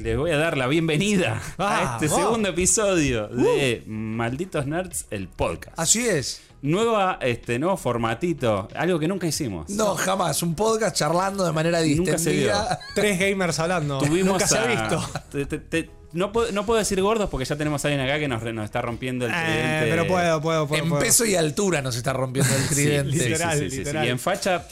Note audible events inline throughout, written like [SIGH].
Les voy a dar la bienvenida a este segundo episodio de Malditos Nerds, el podcast. Así es. Nueva, este, nuevo formatito, algo que nunca hicimos. No, jamás. Un podcast charlando de manera Nunca se distendida. [LAUGHS] Tres gamers hablando. Tuvimos Nunca se ha visto. te- te- te- no, puedo, no puedo decir gordos porque ya tenemos a alguien acá que nos, está rompiendo el Eh, tridente. pero puedo, puedo, puedo. En puedo. peso y altura nos está rompiendo el Sí, tridente. sí, sí, Literal, sí, sí, sí. literal. Y en facha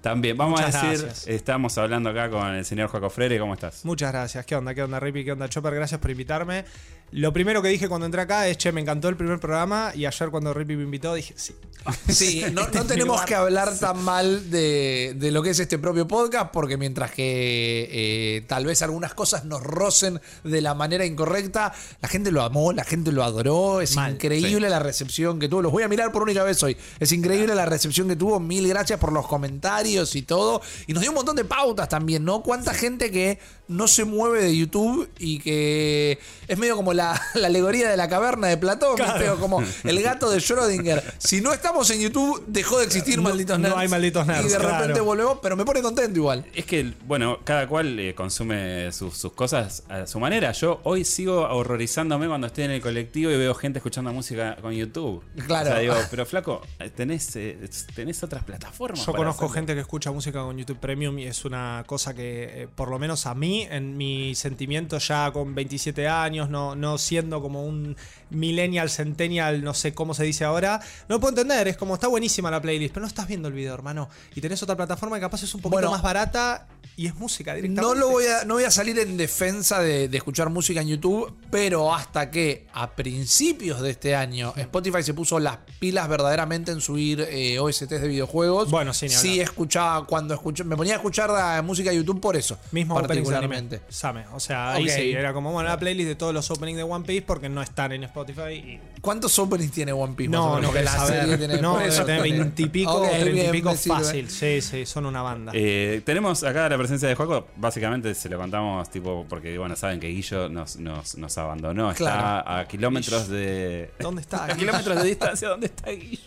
también. Vamos Muchas a decir, gracias. estamos hablando acá con el señor Joaco Freire, ¿cómo estás? Muchas gracias. ¿Qué onda? ¿Qué onda, Rippy? ¿Qué onda, Chopper? Gracias por invitarme. Lo primero que dije cuando entré acá es, che, me encantó el primer programa y ayer cuando Rippy me invitó dije, sí. [LAUGHS] Sí, no, Este no tenemos que hablar tan mal de, de lo que es este propio podcast, porque mientras que eh, tal vez algunas cosas nos rocen de la manera incorrecta, la gente lo amó, la gente lo adoró, es Mal, increíble la recepción que tuvo. Los voy a mirar por única vez hoy. Es increíble la recepción que tuvo. Mil gracias por los comentarios y todo. Y nos dio un montón de pautas también, ¿no? Cuánta gente que no se mueve de YouTube y que es medio como la, la alegoría de la caverna de Platón, Claro. ¿viste? O como el gato de Schrödinger. Si no estamos en YouTube, dejó de existir No- malditos no nerds. hay malditos nerds, Y de repente volvemos, pero me pone contento igual. Es que, bueno, cada cual eh, consume sus, sus cosas a su manera. Yo hoy sigo horrorizándome cuando estoy en el colectivo y veo gente escuchando música con YouTube. Claro. O sea, digo, pero flaco, tenés, eh, tenés otras plataformas. Yo conozco hacerlo. gente que escucha música con YouTube Premium y es una cosa que, eh, por lo menos a mí, en mi sentimiento ya con 27 años, no, no siendo como un millennial, centennial, no sé cómo se dice ahora, no lo puedo entender. Es como, está buenísima la playlist, pero no estás viendo el video, hermano. Y tenés otra plataforma que capaz es un poquito Bueno. más barata y es música directamente. No lo voy a, no voy a salir en defensa de, de escuchar música en YouTube, pero hasta que a principios de este año Spotify se puso las pilas verdaderamente en subir eh, OSTs de videojuegos. Bueno, sí, sí escuchaba cuando escuché, me ponía a escuchar la música de YouTube por eso, Mismo particularmente. Same. O sea, ahí Ok. sí, era como, bueno, la playlist de todos los openings de One Piece porque no están en Spotify y ¿Cuántos openings tiene One Piece? más o No, menos? no Porque querés la saber. serie tiene- no, por debe eso. Ok, o treinta y bien, pico me sirve. fácil. Sí, sí, son una banda. Eh, tenemos acá la presencia de Juaco. Básicamente se lo contamos, tipo, porque bueno, saben que Guillo nos, nos, nos abandonó. Está Claro. a kilómetros de. ¿Dónde está? [LAUGHS] A kilómetros de distancia, ¿dónde está Guillo?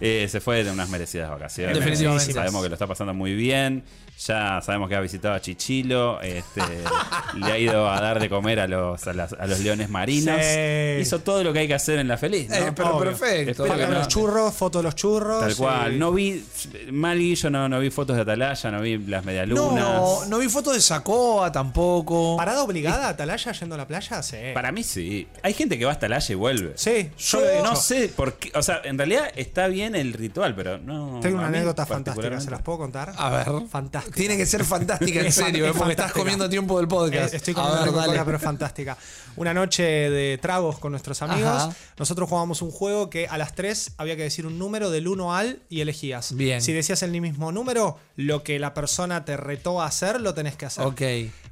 Eh, se fue de unas merecidas vacaciones. Definitivamente. Sabemos que lo está pasando muy bien. Ya sabemos que ha visitado a Chichilo. Este, [LAUGHS] le ha ido a dar de comer a los, a las- a los leones marinos. Sí. Hizo todo lo que hay que hacer en la feliz. ¿no? Eh, pero Obvio. perfecto. Espero que Foto de no. los churros, foto de los churros. Tal cual. No vi. Mal Guillo, no, no vi fotos de Atalaya, no vi las medialunas. No, no vi fotos de Sacoa tampoco. ¿Parada obligada Atalaya yendo a la playa? Sí. Para mí sí. Hay gente que va hasta Atalaya y vuelve. Sí, Yo No sé por qué. O sea, en realidad está bien el ritual, pero no. Tengo una anécdota fantástica, ¿se las puedo contar? A ver. Fantástica. Tiene que ser fantástica en [LAUGHS] serio, es eh, porque estás comiendo tiempo del podcast. Eh, Estoy a comiendo ver, dale. pero es fantástica. Una noche de tragos con nuestros amigos. Ajá. Nosotros jugábamos un juego que a las 3 había que decir un número del 1 al y elegías. Bien. Si decías el mismo número, lo que la persona te retó a hacer, lo tenés que hacer. Ok,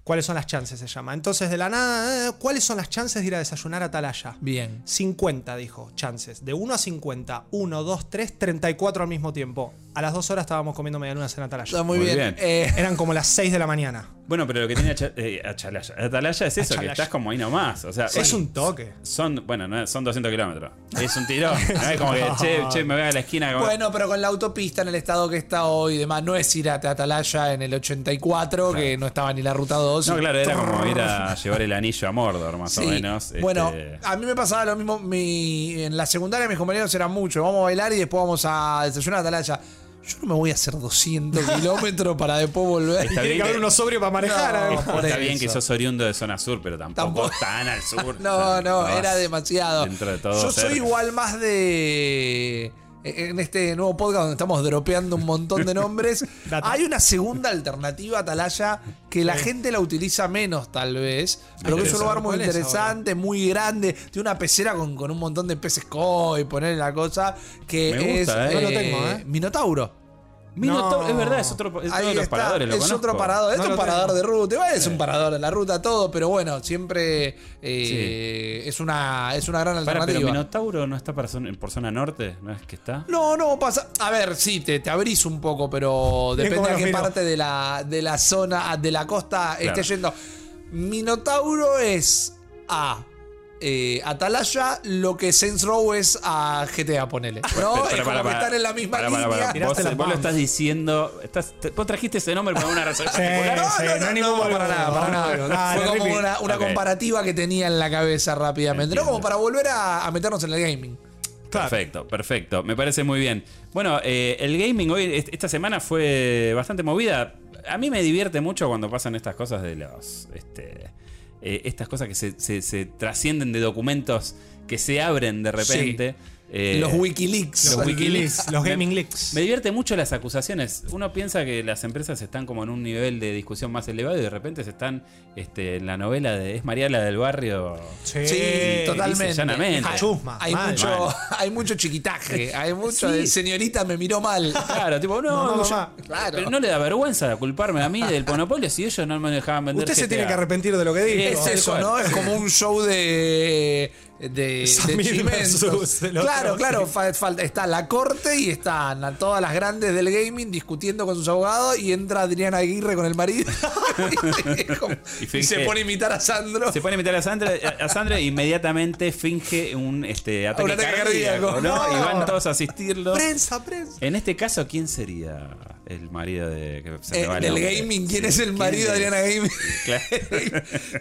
¿Cuáles son las chances? Se llama. Entonces, de la nada, eh, ¿cuáles son las chances de ir a desayunar a Atalaya? bien. 50, dijo, chances. De 1 a 50. 1, 2, 3, 34 al mismo tiempo. A las 2 horas estábamos comiendo medialunas en Atalaya. Está muy, Muy bien. bien. Eh, Eran como las 6 de la mañana. Bueno, pero lo que tiene Acha- eh, Achalaya. Atalaya es eso, que Achalaya. estás como ahí nomás. O sea, Es un toque. Son, bueno, no, son 200 kilómetros. Es un tirón. [LAUGHS] No es como que, che, che, me voy a la esquina. como- bueno, pero con la autopista en el estado que está hoy y demás, no es ir a Atalaya en el 84, que no estaba ni la ruta 2. No, claro, era como ir a [LAUGHS] llevar el anillo a Mordor, más o Sí. menos. Bueno, este, a mí me pasaba lo mismo. Mi, en la secundaria mis compañeros eran muchos. Vamos a bailar y después vamos a desayunar a Atalaya. Yo no me voy a hacer 200 kilómetros para después volver. Está Tiene bien que haber uno sobrio para manejar. No, además. por Está bien que sos oriundo de zona sur, pero tampoco, Tampoco- tan al sur. [LAUGHS] No, no, era demasiado. Dentro de todo. Yo soy igual más de. En este nuevo podcast donde estamos dropeando un montón de nombres, [LAUGHS] hay una segunda alternativa a Atalaya que la gente la utiliza menos, tal vez, pero que es un lugar muy ¿Cuál es interesante, muy grande. Tiene una pecera con, con un montón de peces koi, poner la cosa, que Me gusta, es ¿eh? No lo tengo, ¿eh? Minotauro. Minotauro, No. es verdad, es otro, es Ahí de los paradores. Lo es conozco. otro parador, es No un parador tengo. de ruta, igual es un parador de la ruta, todo, pero bueno, siempre eh, es, una, es una gran Para, pero alternativa. Minotauro no está para zona- por zona norte, ¿no es que está? No, no, pasa. A ver, sí, te, te abrís un poco, pero depende los qué miro. parte de la, de la zona, de la costa Claro. esté yendo. Minotauro es A. eh, Atalaya lo que Saints Row es a GTA, ponele. ¿No? Pero, es para, como para, que para. están en la misma Para, para, línea. Vos, lo estás diciendo. Estás, te- vos trajiste ese nombre por una razón Sí, particular. sí, no hay ningún para nada, para nada. Dale, Fue como una, comparativa que tenía en la cabeza rápidamente. No como para volver a, a meternos en el gaming. Claro. Perfecto, perfecto. Me parece muy bien. Bueno, eh, el gaming hoy, est- esta semana fue bastante movida. A mí me divierte mucho cuando pasan estas cosas de los. Este, eh, estas cosas que se, se- se trascienden de documentos que se abren de repente. Eh, los Wikileaks. los Wikileaks. Los gaming leaks. Me divierte mucho las acusaciones. Uno piensa que las empresas están como en un nivel de discusión más elevado y de repente se están este, en la novela de Es María la del barrio. Sí, Sí, totalmente. llanamente. Hay, Chusma, hay mal, mucho, mal. [LAUGHS] hay mucho chiquitaje. Hay mucho Sí. de señorita me miró mal. Claro, tipo, no, No, yo- mamá. Claro. pero no le da vergüenza culparme a mí del monopolio si ellos no me dejaban vender. Usted se GTA. tiene que arrepentir de lo que dijo. Es eso. ¿no? Es como un show de. De, de chimentos. Claro, claro. fa- falta- está la corte y están a todas las grandes del gaming discutiendo con sus abogados y entra Adriana Aguirre con el marido [LAUGHS] y, como- Y y finge- se pone a imitar a Sandro. Se pone a invitar a Sandra, a Sandra e inmediatamente finge un este, ataque, cardíaco, cardíaco. ¿no? No. Y van todos a asistirlo. Prensa, prensa. En este caso, ¿quién sería el marido de que se Eh, el del gaming, ¿quién Sí. es el marido de? Adriana Gaming? [LAUGHS] Claro.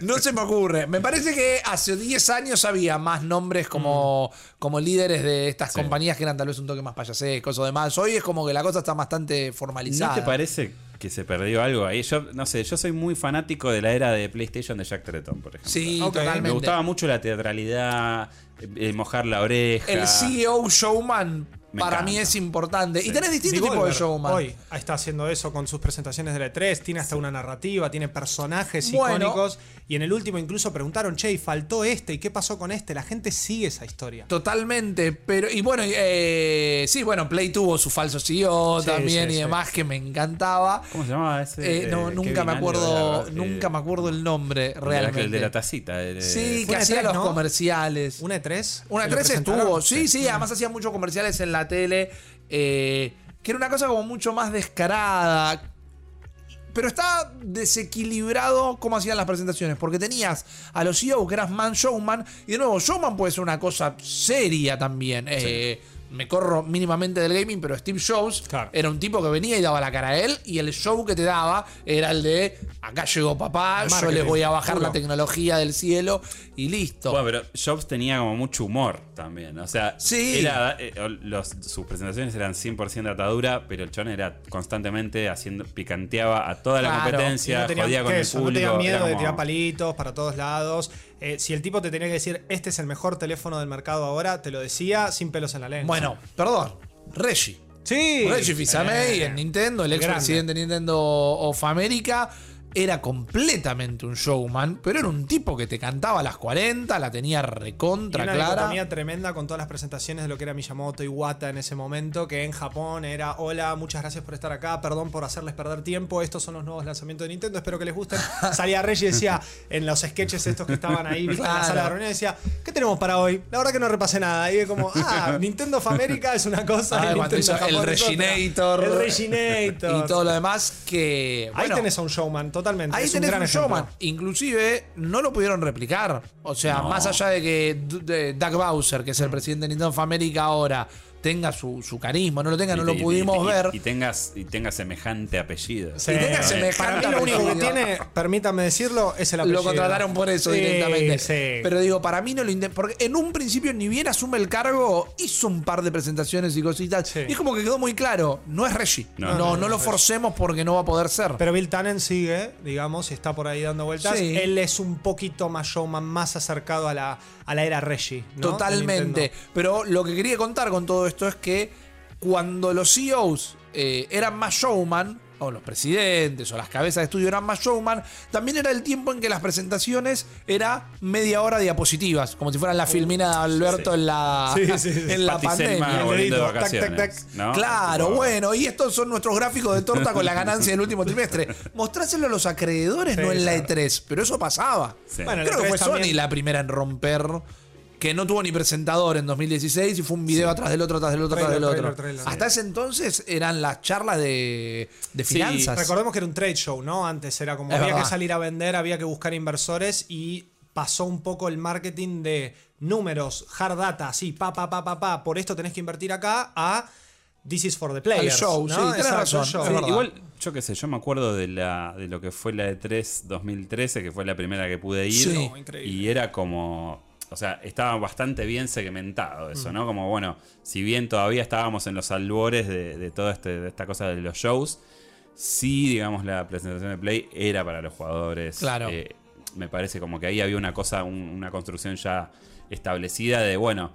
[LAUGHS] no se me ocurre. Me parece que hace 10 años había más nombres como, como líderes de estas Mm. Sí. compañías que eran tal vez un toque más payasecos o demás. Hoy es como que la cosa está bastante ¿No formalizada. te parece que se perdió algo ahí? Yo no sé, yo soy muy fanático de la era de PlayStation de Jack Tretton, por ejemplo. Sí, totalmente. Me gustaba mucho la teatralidad, eh, eh, mojar la oreja. El CEO showman Me para encanta. mí es importante. Sí. Y tenés distintos tipos de showman. Hoy está haciendo eso con sus presentaciones de la E3. Tiene hasta una narrativa, tiene personajes Bueno. icónicos. Y en el último incluso preguntaron, che, ¿y faltó este? ¿Y qué pasó con este? La gente sigue esa historia. Totalmente, pero y bueno, eh, sí, bueno, Play tuvo su falso CEO Sí, también sí, y sí. demás que me encantaba. ¿Cómo se llamaba ese? Eh, no, eh, nunca me acuerdo, de la- nunca eh, me acuerdo el nombre de realmente. El de la tacita. el de- sí, que una hacía E3, los ¿no? comerciales. ¿Una E3? Una ¿Que lo 3 presentaron? estuvo, sí, sí, además hacía muchos comerciales en la tele, eh, que era una cosa como mucho más descarada. Pero está desequilibrado cómo hacían las presentaciones, porque tenías a los CEO que eras man showman, y de nuevo, showman puede ser una cosa seria también. Eh, me corro mínimamente del gaming, pero Steve Jobs Claro. era un tipo que venía y daba la cara a él, y el show que te daba era el de acá llegó papá, yo les voy a bajar puro. la tecnología del cielo y listo. Bueno, pero Jobs tenía como mucho humor también. O sea, Sí. era, eh, los- sus presentaciones eran 100% atadura, pero el chon era constantemente haciendo, picanteaba a toda la Claro. Y competencia, no tenía, jodía con el eso, no público. tenía miedo de tirar palitos para todos lados. Eh, si el tipo te tenía que decir, este es el mejor teléfono del mercado ahora, te lo decía sin pelos en la lengua. Bueno, perdón, Reggie. sí. Reggie Fils-Aimé Eh, en Nintendo, el ex grande. presidente de Nintendo of America, era completamente un showman, pero era un tipo que te cantaba a las 40, la tenía Y recontra una clara. dicotomía tremenda con todas las presentaciones de lo que era Miyamoto y Wata en ese momento, que en Japón era, hola, muchas gracias por estar acá, perdón por hacerles perder tiempo, estos son los nuevos lanzamientos de Nintendo, espero que les gusten. [LAUGHS] Salía Reggie y decía, en los sketches estos que estaban ahí, ¿viste? en la Claro. sala de reunión, decía, ¿qué tenemos para hoy? La verdad que no repasé nada. Y como, [LAUGHS] ah, Nintendo of America es una cosa, Ah, y cuando Nintendo Japón el es otra. Reginator. El Reginator. [LAUGHS] Y todo lo demás que... Ahí tenés a un showman, totalmente. Ahí es tenés un gran un showman. Inclusive no lo pudieron replicar. O sea, No. más allá de que D- de Doug Bowser, que es el presidente de Nintendo of America ahora, tenga su, su carisma, no lo tenga, no y- lo y- pudimos y- y- ver. Y tengas, y tengas semejante apellido. Sí. Y tenga semejante Para mí lo único que tiene, permítanme decirlo, es el apellido. Lo contrataron por eso Sí, directamente. sí. Pero digo, para mí no lo Porque en un principio, ni bien asume el cargo, hizo un par de presentaciones y cositas. Sí. Y es como que quedó muy claro: no es Reggie. No, No, no, no, no, lo forcemos porque no va a poder ser. Pero Bill Tannen sigue, digamos, está por ahí dando vueltas. Sí. Él es un poquito más showman, más acercado a la, a la era Reggie. Totalmente. Pero lo que quería contar con todo esto es que cuando los CEOs eh, eran más showman, o los presidentes, o las cabezas de estudio eran más showman, también era el tiempo en que las presentaciones era media hora de diapositivas, como si fueran la filmina de Alberto sí. en la, [LAUGHS] Sí, sí, sí. en la pandemia. volviendo de dedito, tac, vacaciones. tac, tac. ¿no? Claro, bueno, y estos son nuestros gráficos de torta con la [LAUGHS] ganancia del último trimestre. Mostráselo a los acreedores, Sí, no en la claro. E3, pero eso pasaba. Sí. Bueno, Creo que fue E3 Sony también- la primera en romper. Que no tuvo ni presentador en 2016 y fue un video atrás del otro, atrás del otro, atrás del otro. trailer, trailer. Hasta ese entonces eran las charlas de, de Sí, finanzas. Recordemos que era un trade show, ¿no? Antes era como Es había verdad. que salir a vender, había que buscar inversores y pasó un poco el marketing de números, hard data, así, pa, pa, pa, pa, pa, por esto tenés que invertir acá, a this is for the players. show, ¿no? sí, tenés razón, el show. Sí, igual, yo qué sé, yo me acuerdo de la de lo que fue la E3 2013, que fue la primera que pude ir. Sí. No, increíble. Y era como. O sea, estaba bastante bien segmentado eso, ¿no? Como, bueno, si bien todavía estábamos en los albores de, de toda este, de esta cosa de los shows, sí, digamos, la presentación de Play era para los jugadores. Claro. Eh, me parece como que ahí había una cosa, un- una construcción ya establecida de, bueno,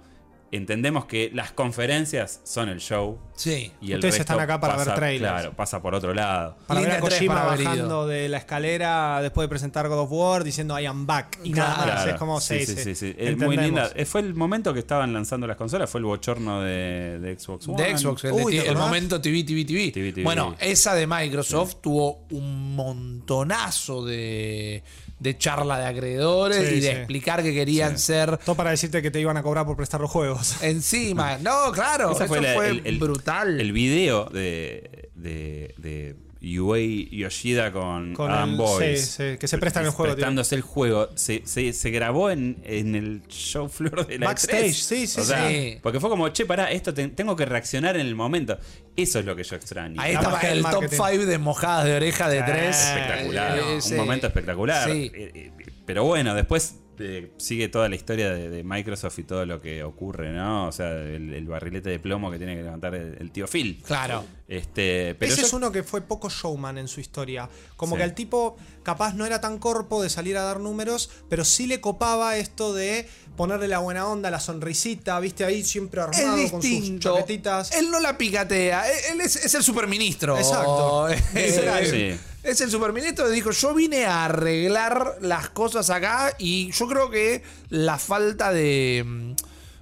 entendemos que las conferencias son el show. Sí. Y el Ustedes resto están acá para ver trailers. Claro, pasa por otro lado. Para ver a Kojima bajando de la escalera después de presentar God of War diciendo I am back. Y nada más. Claro, Es como sí, sí, sí, sí. Es muy linda. Eh, Fue el momento que estaban lanzando las consolas, fue el bochorno de, de Xbox One. De Xbox, el, Uy, de- ¿te el acordás? momento TV, TV, TV. TV, TV. Bueno, esa de Microsoft tuvo un montonazo de, de charla de acreedores Sí, y de sí. explicar que querían ser Todo para decirte que te iban a cobrar por prestar los juegos. [LAUGHS] encima. No, claro, Esa eso fue fue, la- el- el- brutal. El video de, de, de Yuei Yoshida con, Con Adam el- Boyce. sí, sí, que se presta en el juego, tío. Prestándose el juego. Se, se, se grabó en, en el show floor de la Backstage, E3. sí, sí, O sea, sí. Porque fue como, che, pará, esto te- tengo que reaccionar en el momento. Eso es lo que yo extraño. Ahí estaba el top marketing. 5 de mojadas de oreja de Sí. tres. espectacular. Eh, un ese- momento espectacular. Sí. Eh, eh, Pero bueno, después eh, sigue toda la historia de, de Microsoft y todo lo que ocurre, ¿no? O sea, el, el barrilete de plomo que tiene que levantar el, el tío Phil. Claro. Este, pero Ese yo- es uno que fue poco showman en su historia. Como Sí. que al tipo capaz no era tan corpo de salir a dar números, pero sí le copaba esto de ponerle la buena onda, la sonrisita, viste ahí siempre Es armado con sus chaquetitas. Él no la picatea. Él es, es el superministro. Exacto. Eh, [LAUGHS] Sí. Es el superministro que dijo, yo vine a arreglar las cosas acá y yo creo que la falta de, mm,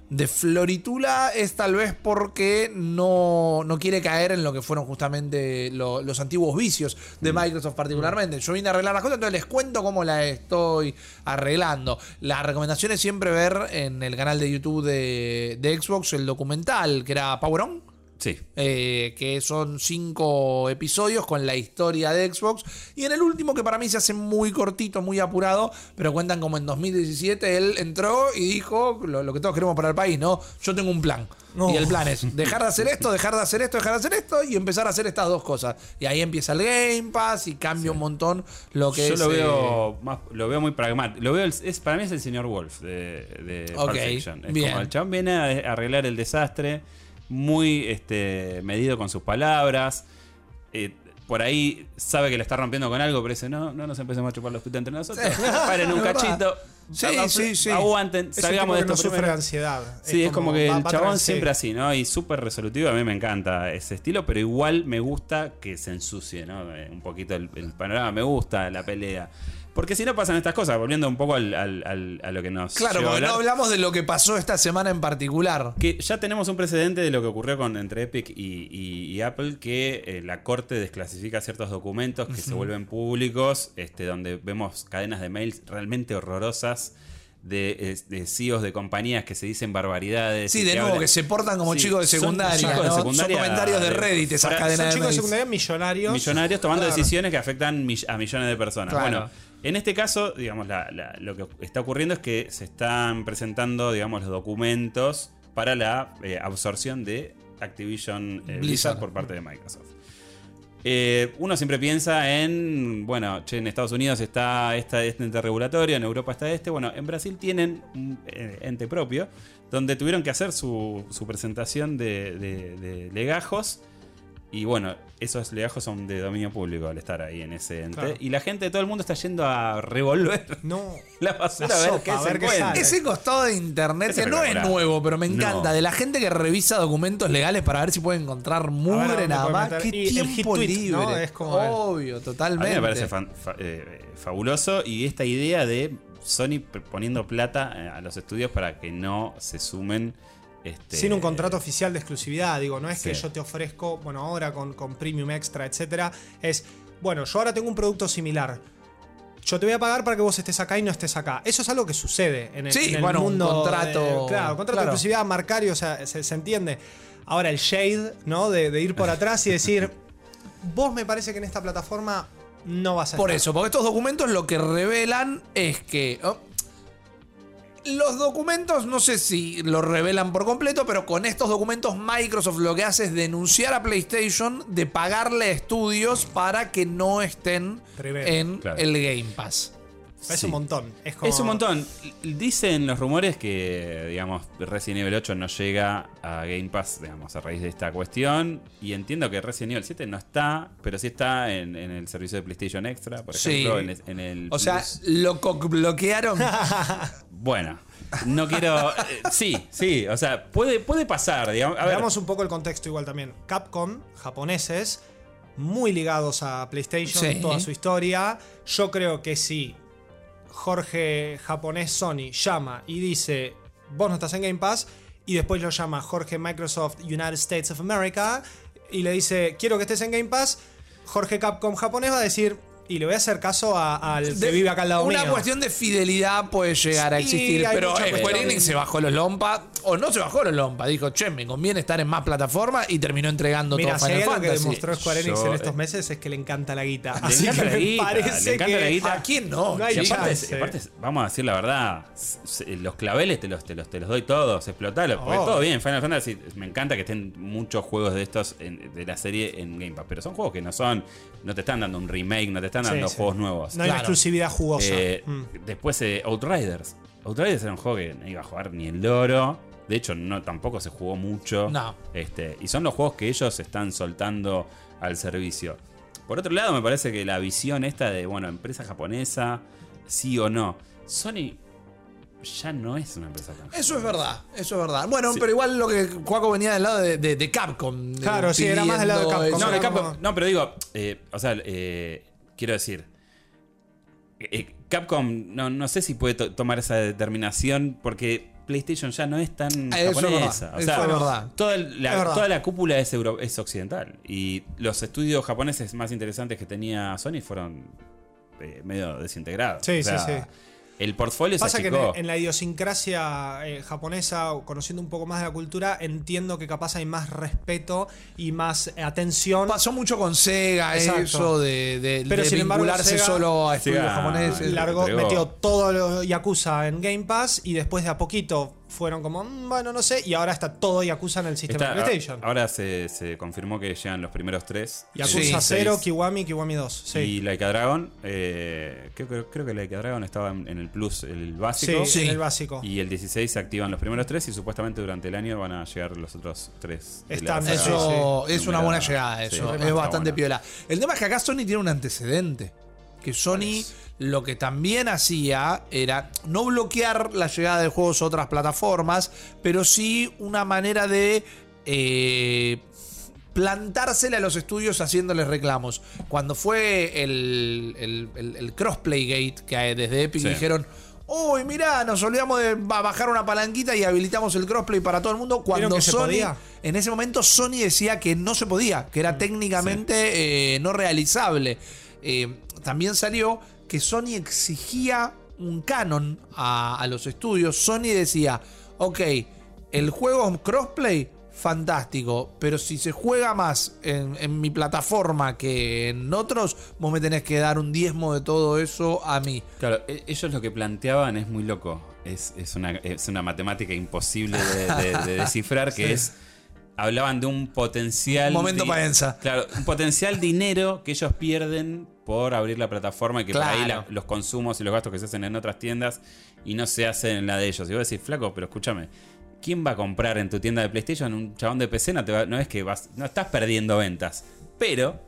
de floritula es tal vez porque no, no quiere caer en lo que fueron justamente lo- los antiguos vicios de Microsoft particularmente. Yo vine a arreglar las cosas, entonces les cuento cómo la estoy arreglando. La recomendación es siempre ver en el canal de YouTube de, de Xbox el documental que era Power On. Sí. Eh, que son cinco episodios con la historia de Xbox. Y en el último, que para mí se hace muy cortito, muy apurado, pero cuentan como en 2017 él entró y dijo lo, lo que todos queremos para el país, ¿no? Yo tengo un plan. No. Y el plan es dejar de hacer esto, dejar de hacer esto, dejar de hacer esto y empezar a hacer estas dos cosas. Y ahí empieza el Game Pass y cambia un montón lo que Yo es. lo eh, veo más, lo veo muy pragmático. Lo veo el- es, para mí es el señor Wolf de, de. Es bien. como el chabón viene a arreglar el desastre, muy este, medido con sus palabras. eh, por ahí sabe que le está rompiendo con algo, pero dice, no, no nos empecemos a chupar los pitos entre nosotros. [LAUGHS] Paren un [LAUGHS] cachito. Sí, sí, sí. Aguanten, Es salgamos de esto no sufre ansiedad. Sí, es como, que va- el chabón sí. siempre así, ¿no? Y súper resolutivo. A mí me encanta ese estilo, pero igual me gusta que se ensucie, ¿no? Eh, Un poquito el, el panorama. Me gusta la pelea. Porque si no pasan estas cosas, volviendo un poco al- al- al- a lo que nos. Claro, porque no hablamos de lo que pasó esta semana en particular. Que ya tenemos un precedente de lo que ocurrió con, entre Epic y, y- y Apple, que eh, la corte desclasifica ciertos documentos que se vuelven públicos, este, donde vemos cadenas de mails realmente horrorosas. De, de CEOs de compañías que se dicen barbaridades. Sí, de nuevo, hablan- que se portan como Sí, chicos de secundaria, Son comentarios de Reddit esas cadenas Son chicos de secundaria millonarios. millonarios tomando Claro. decisiones que afectan a millones de personas. Claro. Bueno, en este caso, digamos, la- la- lo que está ocurriendo es que se están presentando, digamos, los documentos para la eh, absorción de Activision eh, Blizzard. Por parte de Microsoft. Eh, uno siempre piensa en, bueno, che, en Estados Unidos está esta, este ente regulatorio, en Europa está este. Bueno, en Brasil tienen un eh, ente propio, donde tuvieron que hacer su, su presentación de, de- de legajos. Y bueno, esos legajos son de dominio público al estar ahí en ese ente. Claro. Y la gente, todo el mundo está yendo a revolver [LAUGHS] No. [LAUGHS] la basura La a ver sopa, qué a se ver qué sale. Ese costado de internet, Es que no es nuevo, pero me encanta, No. de la gente que revisa documentos legales para ver si puede encontrar A mugre ver, ¿a nada más. Qué? Y tiempo libre. ¿no? Es como- Obvio, A totalmente. mí me parece fan- fa- eh, fabuloso y esta idea de Sony poniendo plata eh, a los estudios para que no se sumen. Este, Sin un contrato oficial de exclusividad, digo, no es que yo te ofrezco, bueno, ahora con, con Premium Extra, etcétera, es, bueno, yo ahora tengo un producto similar. Yo te voy a pagar para que vos estés acá y no estés acá. Eso es algo que sucede en el, Sí, en el bueno, un mundo. contrato- de- claro, contrato claro. de exclusividad marcario, o sea, se, se entiende. Ahora, el shade, ¿no? De, de ir por atrás y decir, [LAUGHS] vos me parece que en esta plataforma no vas a Por estar". eso, porque estos documentos lo que revelan es que. oh, Los documentos, no sé si lo revelan por completo, pero con estos documentos Microsoft lo que hace es denunciar a PlayStation de pagarle estudios para que no estén Tremendo. en Claro. el Game Pass. Es Sí. un montón. Es, como- Es un montón. Dicen los rumores que, digamos, Resident Evil 8 no llega a Game Pass, digamos, a raíz de esta cuestión. Y entiendo que Resident Evil 7 no está, pero sí está en, en el servicio de PlayStation Extra, por Sí. ejemplo, en, el- en el. O sea, Plus. lo bloquearon. [LAUGHS] Bueno, no quiero. eh, sí, sí, o sea, puede, puede pasar, digamos. A ver, Veamos un poco el contexto igual también. Capcom, japoneses, muy ligados a PlayStation, Sí. toda su historia. Yo creo que si Jorge japonés Sony llama y dice, vos no estás en Game Pass, y después lo llama Jorge Microsoft United States of America y le dice, quiero que estés en Game Pass, Jorge Capcom japonés va a decir, y le voy a hacer caso al que De- vive acá al lado Una mío. cuestión de fidelidad puede llegar a existir, pero Square. Enix se bajó los lompa, o no se bajó los lompa, dijo, che, me conviene estar en más plataformas y terminó entregando Mira, todo Final algo que Fantasy. demostró Square Enix Yo, en estos eh, meses es que le encanta la guita. Le Así encanta que la guita, parece le encanta que la guita. ¿A quién no? No hay Y aparte, chance. aparte, vamos a decir la verdad, los claveles te los, te los, te los doy todos, explotalos. Porque Oh. todo bien, Final Fantasy, me encanta que estén muchos juegos de estos en- de la serie en Game Pass, pero son juegos que no son, no te están dando un remake, no te están dando sí. juegos nuevos. No hay una exclusividad jugosa. Eh, Mm. Después eh, Outriders. Outriders era un juego que no iba a jugar ni el loro. De hecho, no tampoco se jugó mucho. No. Este, y son los juegos que ellos están soltando al servicio. Por otro lado, me parece que la visión esta de, bueno, empresa japonesa, sí o no. Sony ya no es una empresa tan Eso es verdad, eso es verdad. Bueno, Sí. pero igual lo que Juaco venía del lado de, de- de Capcom. de- Claro, sí, era más del lado de Capcom. No, de Capcom- pero digo, eh, o sea, eh, quiero decir, eh, eh, Capcom no, no sé si puede to- tomar esa determinación porque PlayStation ya no es tan Ah, Eso es japonesa. verdad, o eso sea, es verdad. Toda, la, Es verdad. toda la cúpula es, euro- es occidental y los estudios japoneses más interesantes que tenía Sony fueron eh, medio desintegrados. Sí, O sea, sí, sí. El portfolio se Pasa que en, achicó. en la idiosincrasia eh, japonesa, conociendo un poco más de la cultura, entiendo que capaz hay más respeto y más atención. Pasó mucho con Sega, Exacto. eso de, de, Pero de sin embargo, vincularse Sega- solo a estudios Sega japoneses. Entregó. metió todo lo Yakuza en Game Pass y después de a poquito fueron como, "Mm, bueno, no sé, y ahora está todo Yakuza en el sistema Está- de PlayStation. ahora se, se confirmó que llegan los primeros tres. Yakuza Sí, 0, seis. Kiwami, Kiwami 2. Sí. Y Laika Dragon, eh, creo, creo, creo que Laika Dragon estaba en, en el Plus, el básico. Sí, Sí. en el básico. Y el 16 se activan los primeros tres y supuestamente durante el año van a llegar los otros tres. de la Estándar, saga Eso Sí, es una buena llegada, Sí, eso. es bastante bueno. piola. El tema es que acá Sony tiene un antecedente. Que Sony lo que también hacía era no bloquear la llegada de juegos a otras plataformas, pero sí una manera de eh, plantársela a los estudios haciéndoles reclamos. Cuando fue el, el, el- el Crossplay Gate, que desde Epic Sí. dijeron. Uy, mirá, nos olvidamos de ba- bajar una palanquita y habilitamos el crossplay para todo el mundo. Cuando Sony, podía? en ese momento Sony decía que no se podía, que Mm, era técnicamente eh, no realizable. Eh, también salió que Sony exigía un canon a, a los estudios. Sony decía, ok, el juego es crossplay, fantástico, pero si se juega más en, en mi plataforma que en otros, vos me tenés que dar un diezmo de todo eso a mí. Claro, e- ellos lo que planteaban es muy loco. Es, es, una, es una matemática imposible de, de- de [LAUGHS] descifrar, que es. Hablaban de un potencial. Momento di- Paenza. Claro, un potencial dinero que ellos pierden por abrir la plataforma y que por ahí Claro. la- los consumos y los gastos que se hacen en otras tiendas y no se hacen en la de ellos. Y vos decís, flaco, pero escúchame. ¿Quién va a comprar en tu tienda de PlayStation un chabón de PC? No, te va- no es que vas, no estás perdiendo ventas. Pero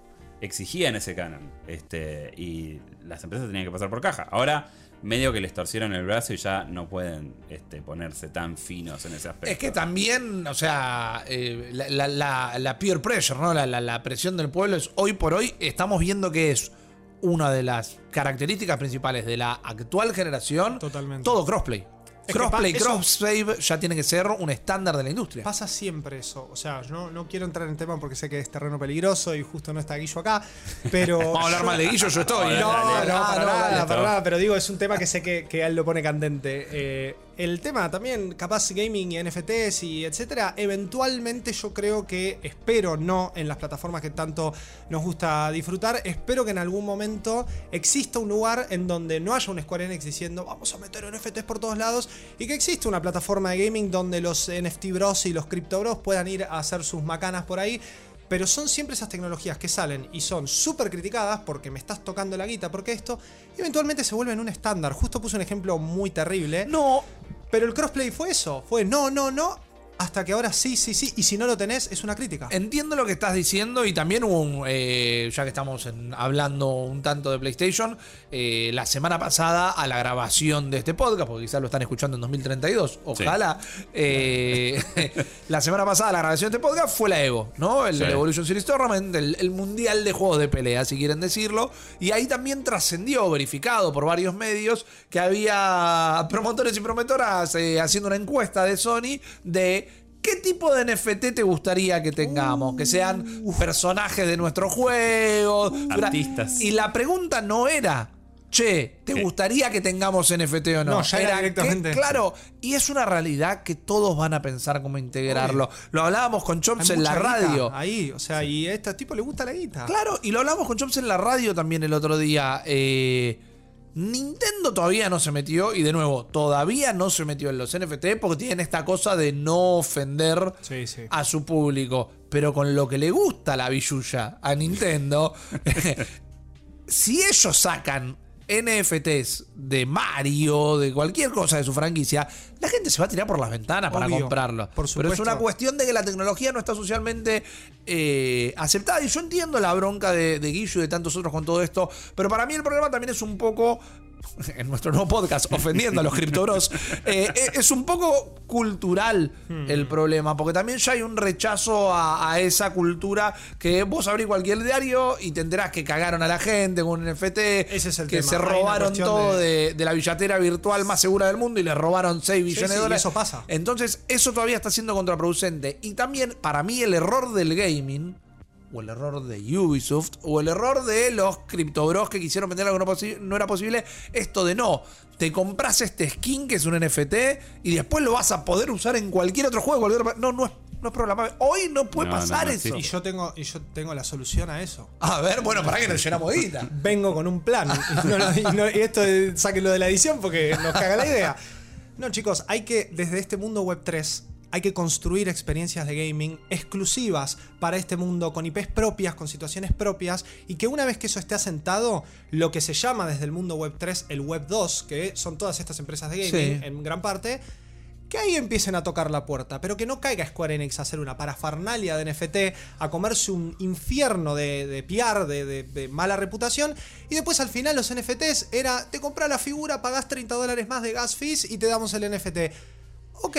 exigían ese canon. Este, y las empresas tenían que pasar por caja. Ahora, medio que les torcieron el brazo y ya no pueden este, ponerse tan finos en ese aspecto. Es que también, o sea, eh, la, la- la- la peer pressure, ¿no? La presión del pueblo es hoy por hoy, estamos viendo que es una de las características principales de la actual generación. Totalmente. Todo crossplay. Es que crossplay, eso- cross-save ya tiene que ser un estándar de la industria. Pasa siempre eso. O sea, yo no, no quiero entrar en tema porque sé que es terreno peligroso y justo no está Guillo acá. Pero. [LAUGHS] Vamos a hablar mal de Guillo, yo estoy. No, no, para no, nada, para nada, pero digo, es un tema que sé que, que él lo pone candente. Eh, el tema también, capaz gaming y NFTs y etcétera, eventualmente yo creo que, espero no en las plataformas que tanto nos gusta disfrutar, espero que en algún momento exista un lugar en donde no haya un Square Enix diciendo vamos a meter NFTs por todos lados y que existe una plataforma de gaming donde los NFT bros y los crypto bros puedan ir a hacer sus macanas por ahí. Pero son siempre esas tecnologías que salen y son súper criticadas porque me estás tocando la guita, porque esto eventualmente se vuelven un estándar. Justo puse un ejemplo muy terrible. No, Pero el crossplay fue eso, fue no, no, no, hasta que ahora sí, sí, sí, y si no lo tenés es una crítica. Entiendo lo que estás diciendo y también hubo un, eh, ya que estamos en- hablando un tanto de PlayStation, eh, la semana pasada a la grabación de este podcast, porque quizás lo están escuchando en 2032, ojalá, eh, [LAUGHS] la semana pasada a la grabación de este podcast fue la Evo, ¿no? El Sí. Evolution Series Tournament, el, el mundial de juegos de pelea, si quieren decirlo, y ahí también trascendió, verificado por varios medios, que había promotores y promotoras eh, haciendo una encuesta de Sony de ¿Qué tipo de NFT te gustaría que tengamos? que sean personajes de nuestro juego. Artistas. Y la pregunta no era, che, ¿te ¿Qué? gustaría que tengamos NFT o no? No, ya era directamente. Claro, y es una realidad que todos van a pensar cómo integrarlo. Lo hablábamos con Hay Chops en la radio. Ahí, o sea, y a este tipo le gusta la guita. Claro, y lo hablamos con Chops en la radio también el otro día. Eh, Nintendo todavía no se metió, y de nuevo, todavía no se metió en los NFT porque tienen esta cosa de no ofender Sí, sí. a su público. Pero con lo que le gusta la billulla a Nintendo, [LAUGHS] si ellos sacan NFTs de Mario, de cualquier cosa de su franquicia, la gente se va a tirar por las ventanas para comprarlo. por Pero es una cuestión de que la tecnología no está socialmente eh, aceptada. Y yo entiendo la bronca de, de Guillo y de tantos otros con todo esto. Pero para mí el problema también es un poco. [LAUGHS] En nuestro nuevo podcast, ofendiendo a los criptobros, [LAUGHS] eh, eh, es un poco cultural Hmm. el problema, porque también ya hay un rechazo a, a esa cultura que vos abrís cualquier diario y te enterás que cagaron a la gente con un NFT, Ese es el que tema. se robaron todo de- de, de la billetera virtual más segura del mundo y le robaron 6 billones sí, de dólares. eso pasa. Entonces, eso todavía está siendo contraproducente. Y también, para mí, el error del gaming, o el error de Ubisoft, o el error de los criptobros que quisieron vender algo que no, no era posible, esto de no. Te compras este skin que es un NFT y después lo vas a poder usar en cualquier otro juego. cualquier otro- No, no es, no es programable. Hoy no puede No, pasar no eso. Y yo tengo, y yo tengo la solución a eso. A ver, bueno, para que nos llenamos de guita. [LAUGHS] Vengo con un plan. Y, y no- y esto sáquenlo de la edición porque nos caga la idea. No, chicos, hay que, desde este mundo web 3, hay que construir experiencias de gaming exclusivas para este mundo, con IPs propias, con situaciones propias, y que una vez que eso esté asentado, lo que se llama desde el mundo web 3 el web 2, que son todas estas empresas de gaming Sí. en gran parte, que ahí empiecen a tocar la puerta, pero que no caiga Square Enix a hacer una parafernalia de NFT, a comerse un infierno de, de PR, de, de- de mala reputación, y después al final los NFTs era, te compras la figura, pagás 30 dólares más de gas fees y te damos el NFT. Ok,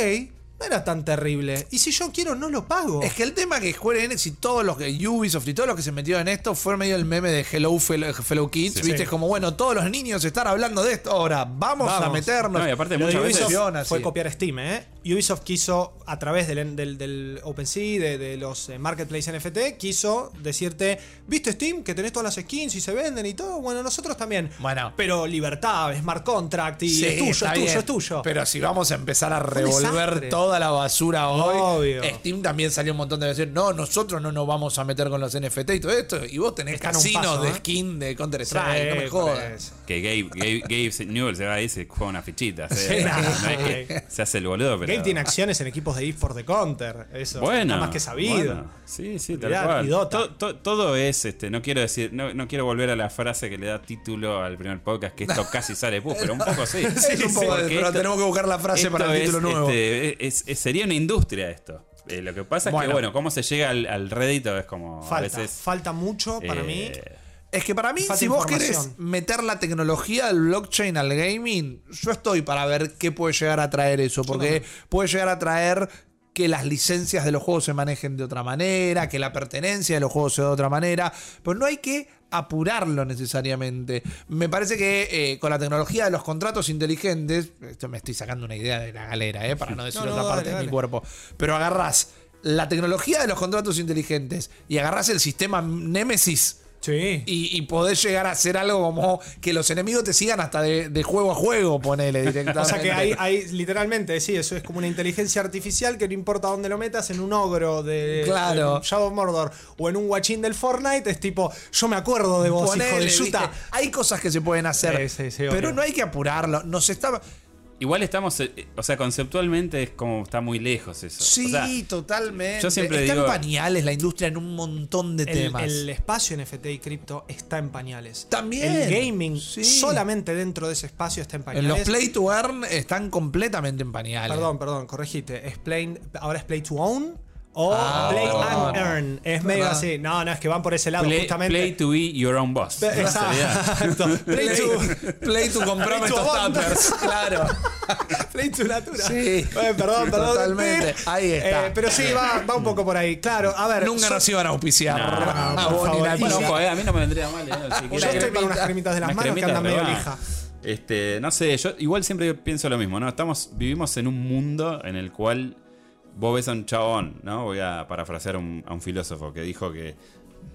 no era tan terrible. Y si yo quiero, no lo pago. Es que el tema que Square Enix y todos los que Ubisoft y todos los que se metió en esto fue medio el meme de Hello Fellow, Fellow Kids, Sí. ¿viste? Sí. Como, bueno, todos los niños están hablando de esto, ahora vamos, a meternos. No, y aparte Lo muchas veces- fue copiar Steam, ¿eh? Ubisoft quiso, a través del, del, del OpenSea, de, de los eh, Marketplace NFT, quiso decirte, ¿viste Steam? Que tenés todas las skins y se venden y todo. Bueno, nosotros también. Bueno. Pero libertad, smart contract y Sí, es tuyo, es tuyo, bien. es tuyo. Pero si vamos a empezar a revolver toda la basura hoy, Obvio. Steam también salió un montón de veces, no, nosotros no nos vamos a meter con los NFT y todo esto, y vos tenés Están casinos paso, de ¿eh? skin de Counter Sí, Strike, no me jodas. Que Gabe, Gabe, Gabe Newell se va ahí y se juega una fichita. no es que se hace el boludo, pero. Tiene acciones en equipos de eSport de Counter. Eso Bueno, está más que sabido. bueno. sí, sí, tal Olvidate, cual. To- to- todo es, este, no quiero decir, no, no quiero volver a la frase que le da título al primer podcast, que esto [LAUGHS] casi sale pus, pero un poco sí. [LAUGHS] Sí, un poco pero esto- tenemos que buscar la frase para el título es, nuevo. este, es- es- sería una industria esto. Eh, lo que pasa es Bueno. que, bueno, cómo se llega al, al rédito es como a Falta, veces. falta mucho para eh, mí. Es que para mí, si vos querés meter la tecnología del blockchain al gaming, yo estoy para ver qué puede llegar a traer eso. Porque puede llegar a traer que las licencias de los juegos se manejen de otra manera, que la pertenencia de los juegos sea de otra manera. Pero no hay que apurarlo necesariamente. Me parece que eh, con la tecnología de los contratos inteligentes, esto me estoy sacando una idea de la galera, eh, para no decir No, no, otra parte dale, de mi cuerpo. Pero agarrás la tecnología de los contratos inteligentes y agarrás el sistema Nemesis Sí. y, y podés llegar a hacer algo como que los enemigos te sigan hasta de, de juego a juego, ponele directamente. [LAUGHS] O sea que hay, hay literalmente, sí, eso es como una inteligencia artificial que no importa dónde lo metas, en un ogro de Claro. Shadow Mordor o en un guachín del Fortnite, es tipo, yo me acuerdo de vos, Ponele, hijo de yuta. Hay cosas que se pueden hacer, Sí, sí, sí, pero obvio. no hay que apurarlo. Nos está... Igual estamos, eh, o sea, conceptualmente es como está muy lejos eso. Sí, O sea, totalmente. yo siempre Está digo- en pañales la industria en un montón de El, temas. el espacio NFT y cripto está en pañales. También, El gaming sí. solamente dentro de ese espacio está en en pañales. los play to earn están completamente en pañales. Perdón, perdón, corregiste. Es play- ahora es play to own o Ah, play and earn. Es medio así. No, no, es que van por ese lado play, justamente. play to be your own boss. Exacto. [LAUGHS] Play to, play to to estos tuppers. [LAUGHS] Claro. [LAUGHS] play to natura. Sí. Perdón, perdón. Totalmente. Ahí está. Eh, pero sí, va, va un poco por ahí. Claro, a ver. Nunca nos iban a auspiciar. No, a eh, a mí no me vendría mal. eh, si Yo estoy para unas cremitas de las manos que andan medio lija. Este, no sé, yo igual siempre pienso lo mismo, ¿no? Estamos, vivimos en un mundo en el cual vos ves a un chabón, ¿no? Voy a parafrasear a un, a un filósofo que dijo que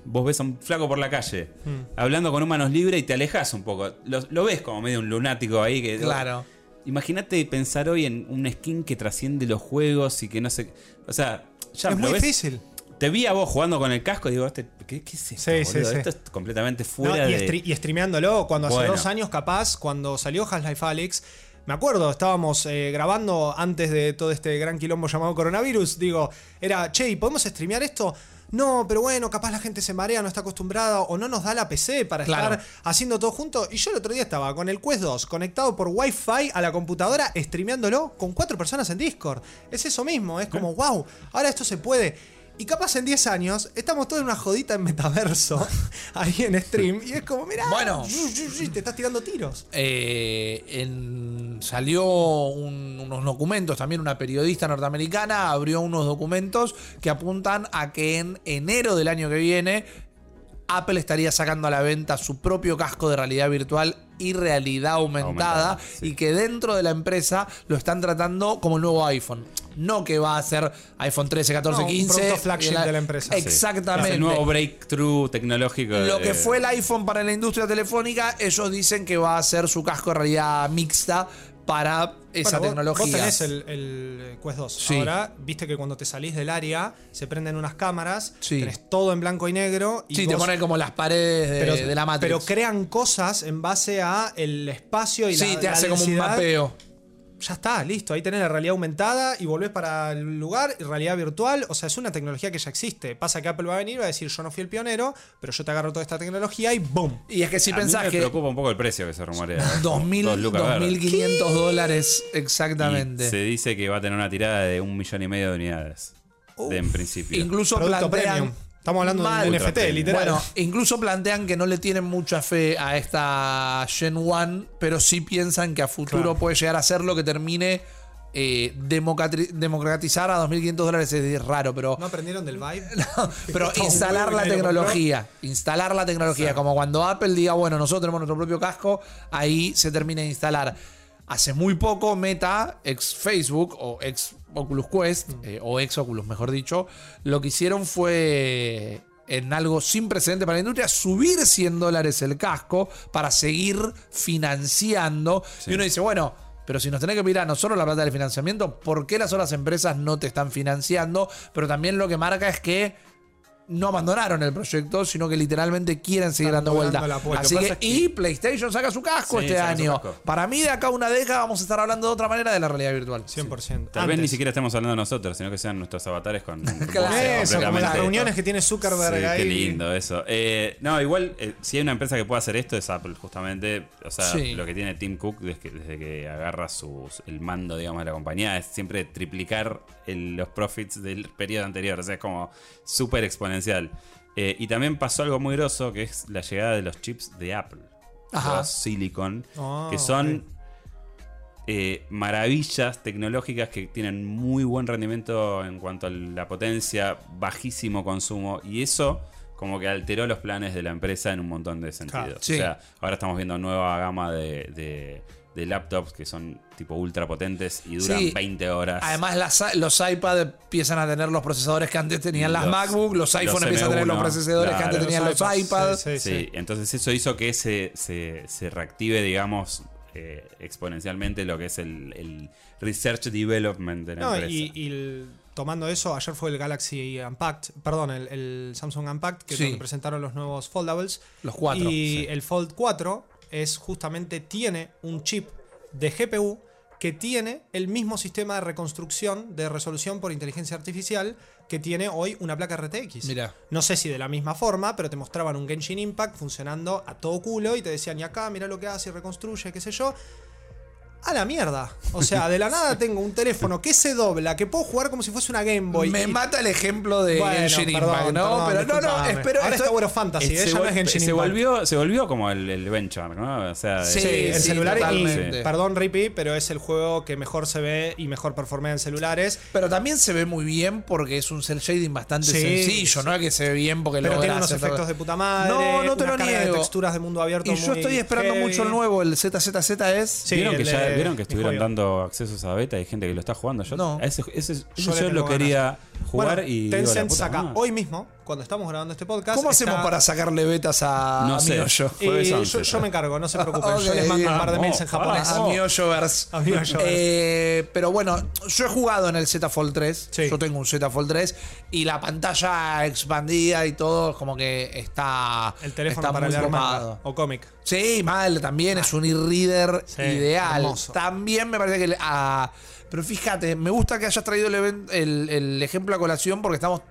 vos ves a un flaco por la calle Hmm. hablando con un manos libres y te alejas un poco. Lo, lo ves como medio un lunático ahí que. Claro. Imagínate pensar hoy en un skin que trasciende los juegos y que no sé. O sea, ya Es lo muy ves- difícil. Te vi a vos jugando con el casco y digo, este, ¿qué, qué es esto? Sí, sí. Esto es completamente No, fuera y, de. y streameándolo, cuando hace dos años capaz, cuando salió Half-Life Alyx, me acuerdo, estábamos eh, grabando antes de todo este gran quilombo llamado coronavirus, digo, era, che, ¿y ¿podemos streamear esto? No, pero bueno, capaz la gente se marea, no está acostumbrada o no nos da la PC para Claro. estar haciendo todo junto. Y yo el otro día estaba con el Quest 2 conectado por Wi-Fi a la computadora, streameándolo con cuatro personas en Discord. Es eso mismo, es como, wow, ahora esto se puede. Y capaz en 10 años estamos todos en una jodita en metaverso, [LAUGHS] ahí en stream, y es como, mirá, Bueno. te estás tirando tiros. Eh, en- salió un- unos documentos, también una periodista norteamericana abrió unos documentos que apuntan a que en enero del año que viene Apple estaría sacando a la venta su propio casco de realidad virtual y realidad aumentada, Aumentada, sí. y que dentro de la empresa lo están tratando como el nuevo iPhone. No que va a ser iPhone 13, 14, No, un 15. producto flagship de la empresa. Sí. Exactamente. Es el nuevo breakthrough tecnológico. Lo de- que fue el iPhone para la industria telefónica, ellos dicen que va a ser su casco de realidad mixta para esa Bueno, tecnología. Vos tenés el, el Quest 2. Sí. Ahora, viste que cuando te salís del área, se prenden unas cámaras, Sí. tenés todo en blanco y negro. Y Sí, te ponen como las paredes de, pero, de la Matrix. pero crean cosas en base a el espacio y sí, la te la hace como un mapeo. Ya está, listo. Ahí tenés la realidad aumentada y volvés para el lugar, y realidad virtual. O sea, es una tecnología que ya existe. Pasa que Apple va a venir y va a decir, yo no fui el pionero, pero yo te agarro toda esta tecnología y ¡boom! Y es que si a mí pensás me que preocupa un poco el precio que se rumorea. 2000, [LAUGHS] Dos lucas verdes. 2.500 dólares Y exactamente. se dice que va a tener una tirada de un millón y medio de unidades. de, en principio. Incluso plantean. premium. Estamos hablando Mal. de un NFT, literal. Bueno, incluso plantean que no le tienen mucha fe a esta Gen 1, pero sí piensan que a futuro Claro. puede llegar a ser lo que termine eh, democratizar a 2.500 dólares. Es raro, pero ¿No aprendieron del vibe? [LAUGHS] pero instalar la tecnología, instalar la tecnología, como cuando Apple diga, bueno, nosotros tenemos nuestro propio casco, ahí se termina de instalar. Hace muy poco Meta, ex Facebook o ex Oculus Quest, Mm. eh, o ex Oculus mejor dicho, lo que hicieron fue en algo sin precedente para la industria, subir 100 dólares el casco para seguir financiando. Y uno dice, bueno, pero si nos tenés que mirar no solo la plata del financiamiento, ¿por qué las otras empresas no te están financiando? Pero también lo que marca es que no abandonaron el proyecto, sino que literalmente quieren seguir Están dando vuelta. doblando la apuesta. Así que y PlayStation saca su casco Sí, este año. casco. Para mí, de acá a una década vamos a estar hablando de otra manera de la realidad virtual. 100%. Tal vez ni siquiera estemos hablando nosotros, sino que sean nuestros avatares con. [LAUGHS] Claro. Eso, como las reuniones que tiene Zuckerberg Sí, ahí. qué lindo eso. Eh, no, igual, eh, si hay una empresa que puede hacer esto es Apple, justamente. O sea, Sí. lo que tiene Tim Cook desde que, desde que agarra sus, el mando, digamos, de la compañía es siempre triplicar el- los profits del periodo anterior. O sea, es como súper exponencial. Eh, y también pasó algo muy groso, que es la llegada de los chips de Apple. Ajá. Los Silicon, Ah, que son ok. eh, maravillas tecnológicas que tienen muy buen rendimiento en cuanto a la potencia, bajísimo consumo, y eso como que alteró los planes de la empresa en un montón de sentidos. Sí. O sea, ahora estamos viendo nueva gama de, de- de laptops que son tipo ultra potentes y duran Sí. 20 horas. Además, las- los iPad empiezan a tener los procesadores que antes tenían las Los- MacBook, los iPhone los empiezan a tener los M1, procesadores que antes tenían los Los iPads. iPads, sí, Sí, entonces eso hizo que se, se, se reactive, digamos, eh, exponencialmente lo que es el, el research development de la No, empresa. y, y el- tomando eso, ayer fue el Galaxy Unpacked, perdón, el, el Samsung Unpacked, que Sí. es donde presentaron los nuevos Foldables. Los cuatro, Y sí. el Fold 4 es justamente, tiene un chip de GPU que tiene el mismo sistema de reconstrucción de resolución por inteligencia artificial que tiene hoy una placa RTX. Mirá. No sé si de la misma forma, pero te mostraban un Genshin Impact funcionando a todo culo y te decían, y acá, mira lo que hace y reconstruye, qué sé yo. A la mierda. O sea, de la nada [LAUGHS] tengo un teléfono que se dobla, que puedo jugar como si fuese una Game Boy. Me y- mata el ejemplo de Bueno, Genshin perdón, Impact, ¿no? perdón, pero no, no, espero. Ahora esto- está of Fantasy, Eh, ¿eh? se, ya no vol- es Genshin se volvió, se volvió como el, el benchmark, ¿no? O sea, Sí, Sí, en sí, celulares totalmente. y, perdón Rippy, pero es el juego que mejor se ve y mejor performea en celulares. Pero también se ve muy bien porque es un cel shading bastante Sí, sencillo, sí. ¿no? Que se ve bien porque Pero tiene unos efectos todo. de puta madre. No, no te una lo carga de niego. texturas de mundo abierto Y yo estoy esperando heavy. mucho el nuevo, el ZZZ es. Sí, ¿Vieron, que el ya, de- ¿Vieron que estuvieron dando accesos a beta? Hay gente que lo está jugando. Yo, No. ese, ese- ese Yo lo quería jugar Bueno, y. digo, Tencent puta saca madre. hoy mismo, cuando estamos grabando este podcast. ¿Cómo hacemos está- para sacarle betas a, No a sé. Jueves yo, 11, yo me encargo, no se preocupen. [LAUGHS] yo les mando un par de mails en japonés. A Miolloverse. A Miolloverse. Eh, pero bueno, yo he jugado en el Z Fold 3. Sí. Yo tengo un Z Fold 3. Y la pantalla expandida y todo, como que está. El teléfono está para muy leer manga o cómic. Sí, mal también, es un e-reader Sí, ideal. hermoso. También me parece que. ah, pero fíjate, me gusta que hayas traído el, even- el- el ejemplo a colación porque estamos.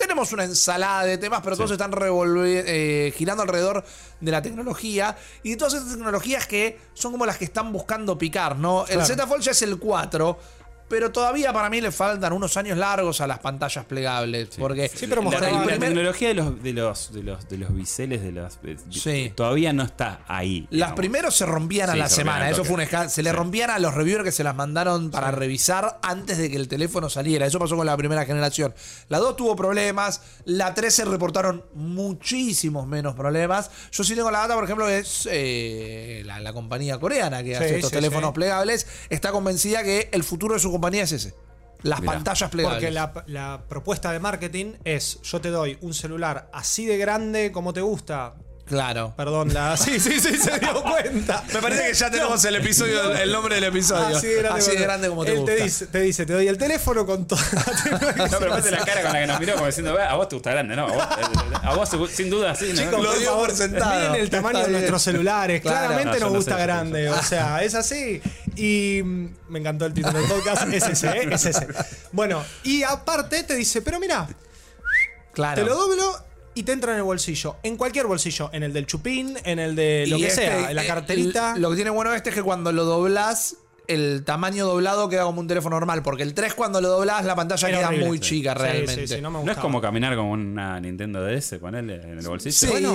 Tenemos una ensalada de temas, pero todos están eh, girando alrededor de la tecnología y de todas estas tecnologías que son como las que están buscando picar, ¿no? El. Z Fold ya es el 4, pero todavía para mí le faltan unos años largos a las pantallas plegables. Porque Sí, pero La, la primer- tecnología de los, de los, de los, de los biseles de las. eh, Sí. Todavía no está ahí. Las digamos. primeros se rompían a Sí, la se semana. Eso fue un escándalo. Se le rompían a los reviewers que se las mandaron para revisar antes de que el teléfono saliera. Eso pasó con la primera generación. La 2 tuvo problemas. La 3 se reportaron muchísimos menos problemas. Yo sí tengo la data, por ejemplo, es eh, la, la compañía coreana que hace estos sí, teléfonos sí. plegables. Está convencida que el futuro de su compañía es ese. Las Mirá. pantallas plegables. Porque la, la propuesta de marketing es: yo te doy un celular así de grande como te gusta. Claro. Perdón, la. [LAUGHS] Sí, sí, sí, se dio cuenta. [LAUGHS] Me parece que ya tenemos el episodio, el nombre del episodio. Así de grande, Así de grande como te Él gusta. te dice, te dice, te doy el teléfono con toda la [LAUGHS] tecnología. No, pero aparte la cara con la que nos miró como diciendo, "Ve, a vos te gusta grande, ¿no? A vos, eh, a vos sin duda, sí. ¿no? Chicos, Lo dio por sentado. Miren el tamaño de nuestros celulares. Claro. Claramente No, nos no gusta sé, grande. O sea, es así. Y mm, me encantó el título del podcast. Es ese, ¿eh? Es ese. Bueno, y aparte te dice, pero mira, Claro. te lo doblo y te entra en el bolsillo. En cualquier bolsillo. En el del chupín, en el de lo Y que este, sea, en la eh, carterita. Lo que tiene bueno este es que cuando lo doblas, el tamaño doblado queda como un teléfono normal. Porque el 3 cuando lo doblas, la pantalla Era queda horrible. muy Sí. chica realmente. sí, sí, no me No es como caminar como una Nintendo DS, ponerle en el bolsillo. Sí. Bueno,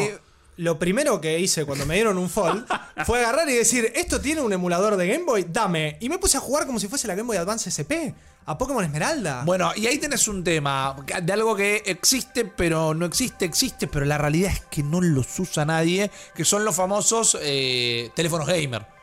lo primero que hice cuando me dieron un Fold fue agarrar y decir, ¿esto tiene un emulador de Game Boy? Dame. Y me puse a jugar como si fuese la Game Boy Advance SP, a Pokémon Esmeralda. Bueno, y ahí tenés un tema de algo que existe, pero no existe, existe, pero la realidad es que no los usa nadie, que son los famosos eh, teléfonos gamer.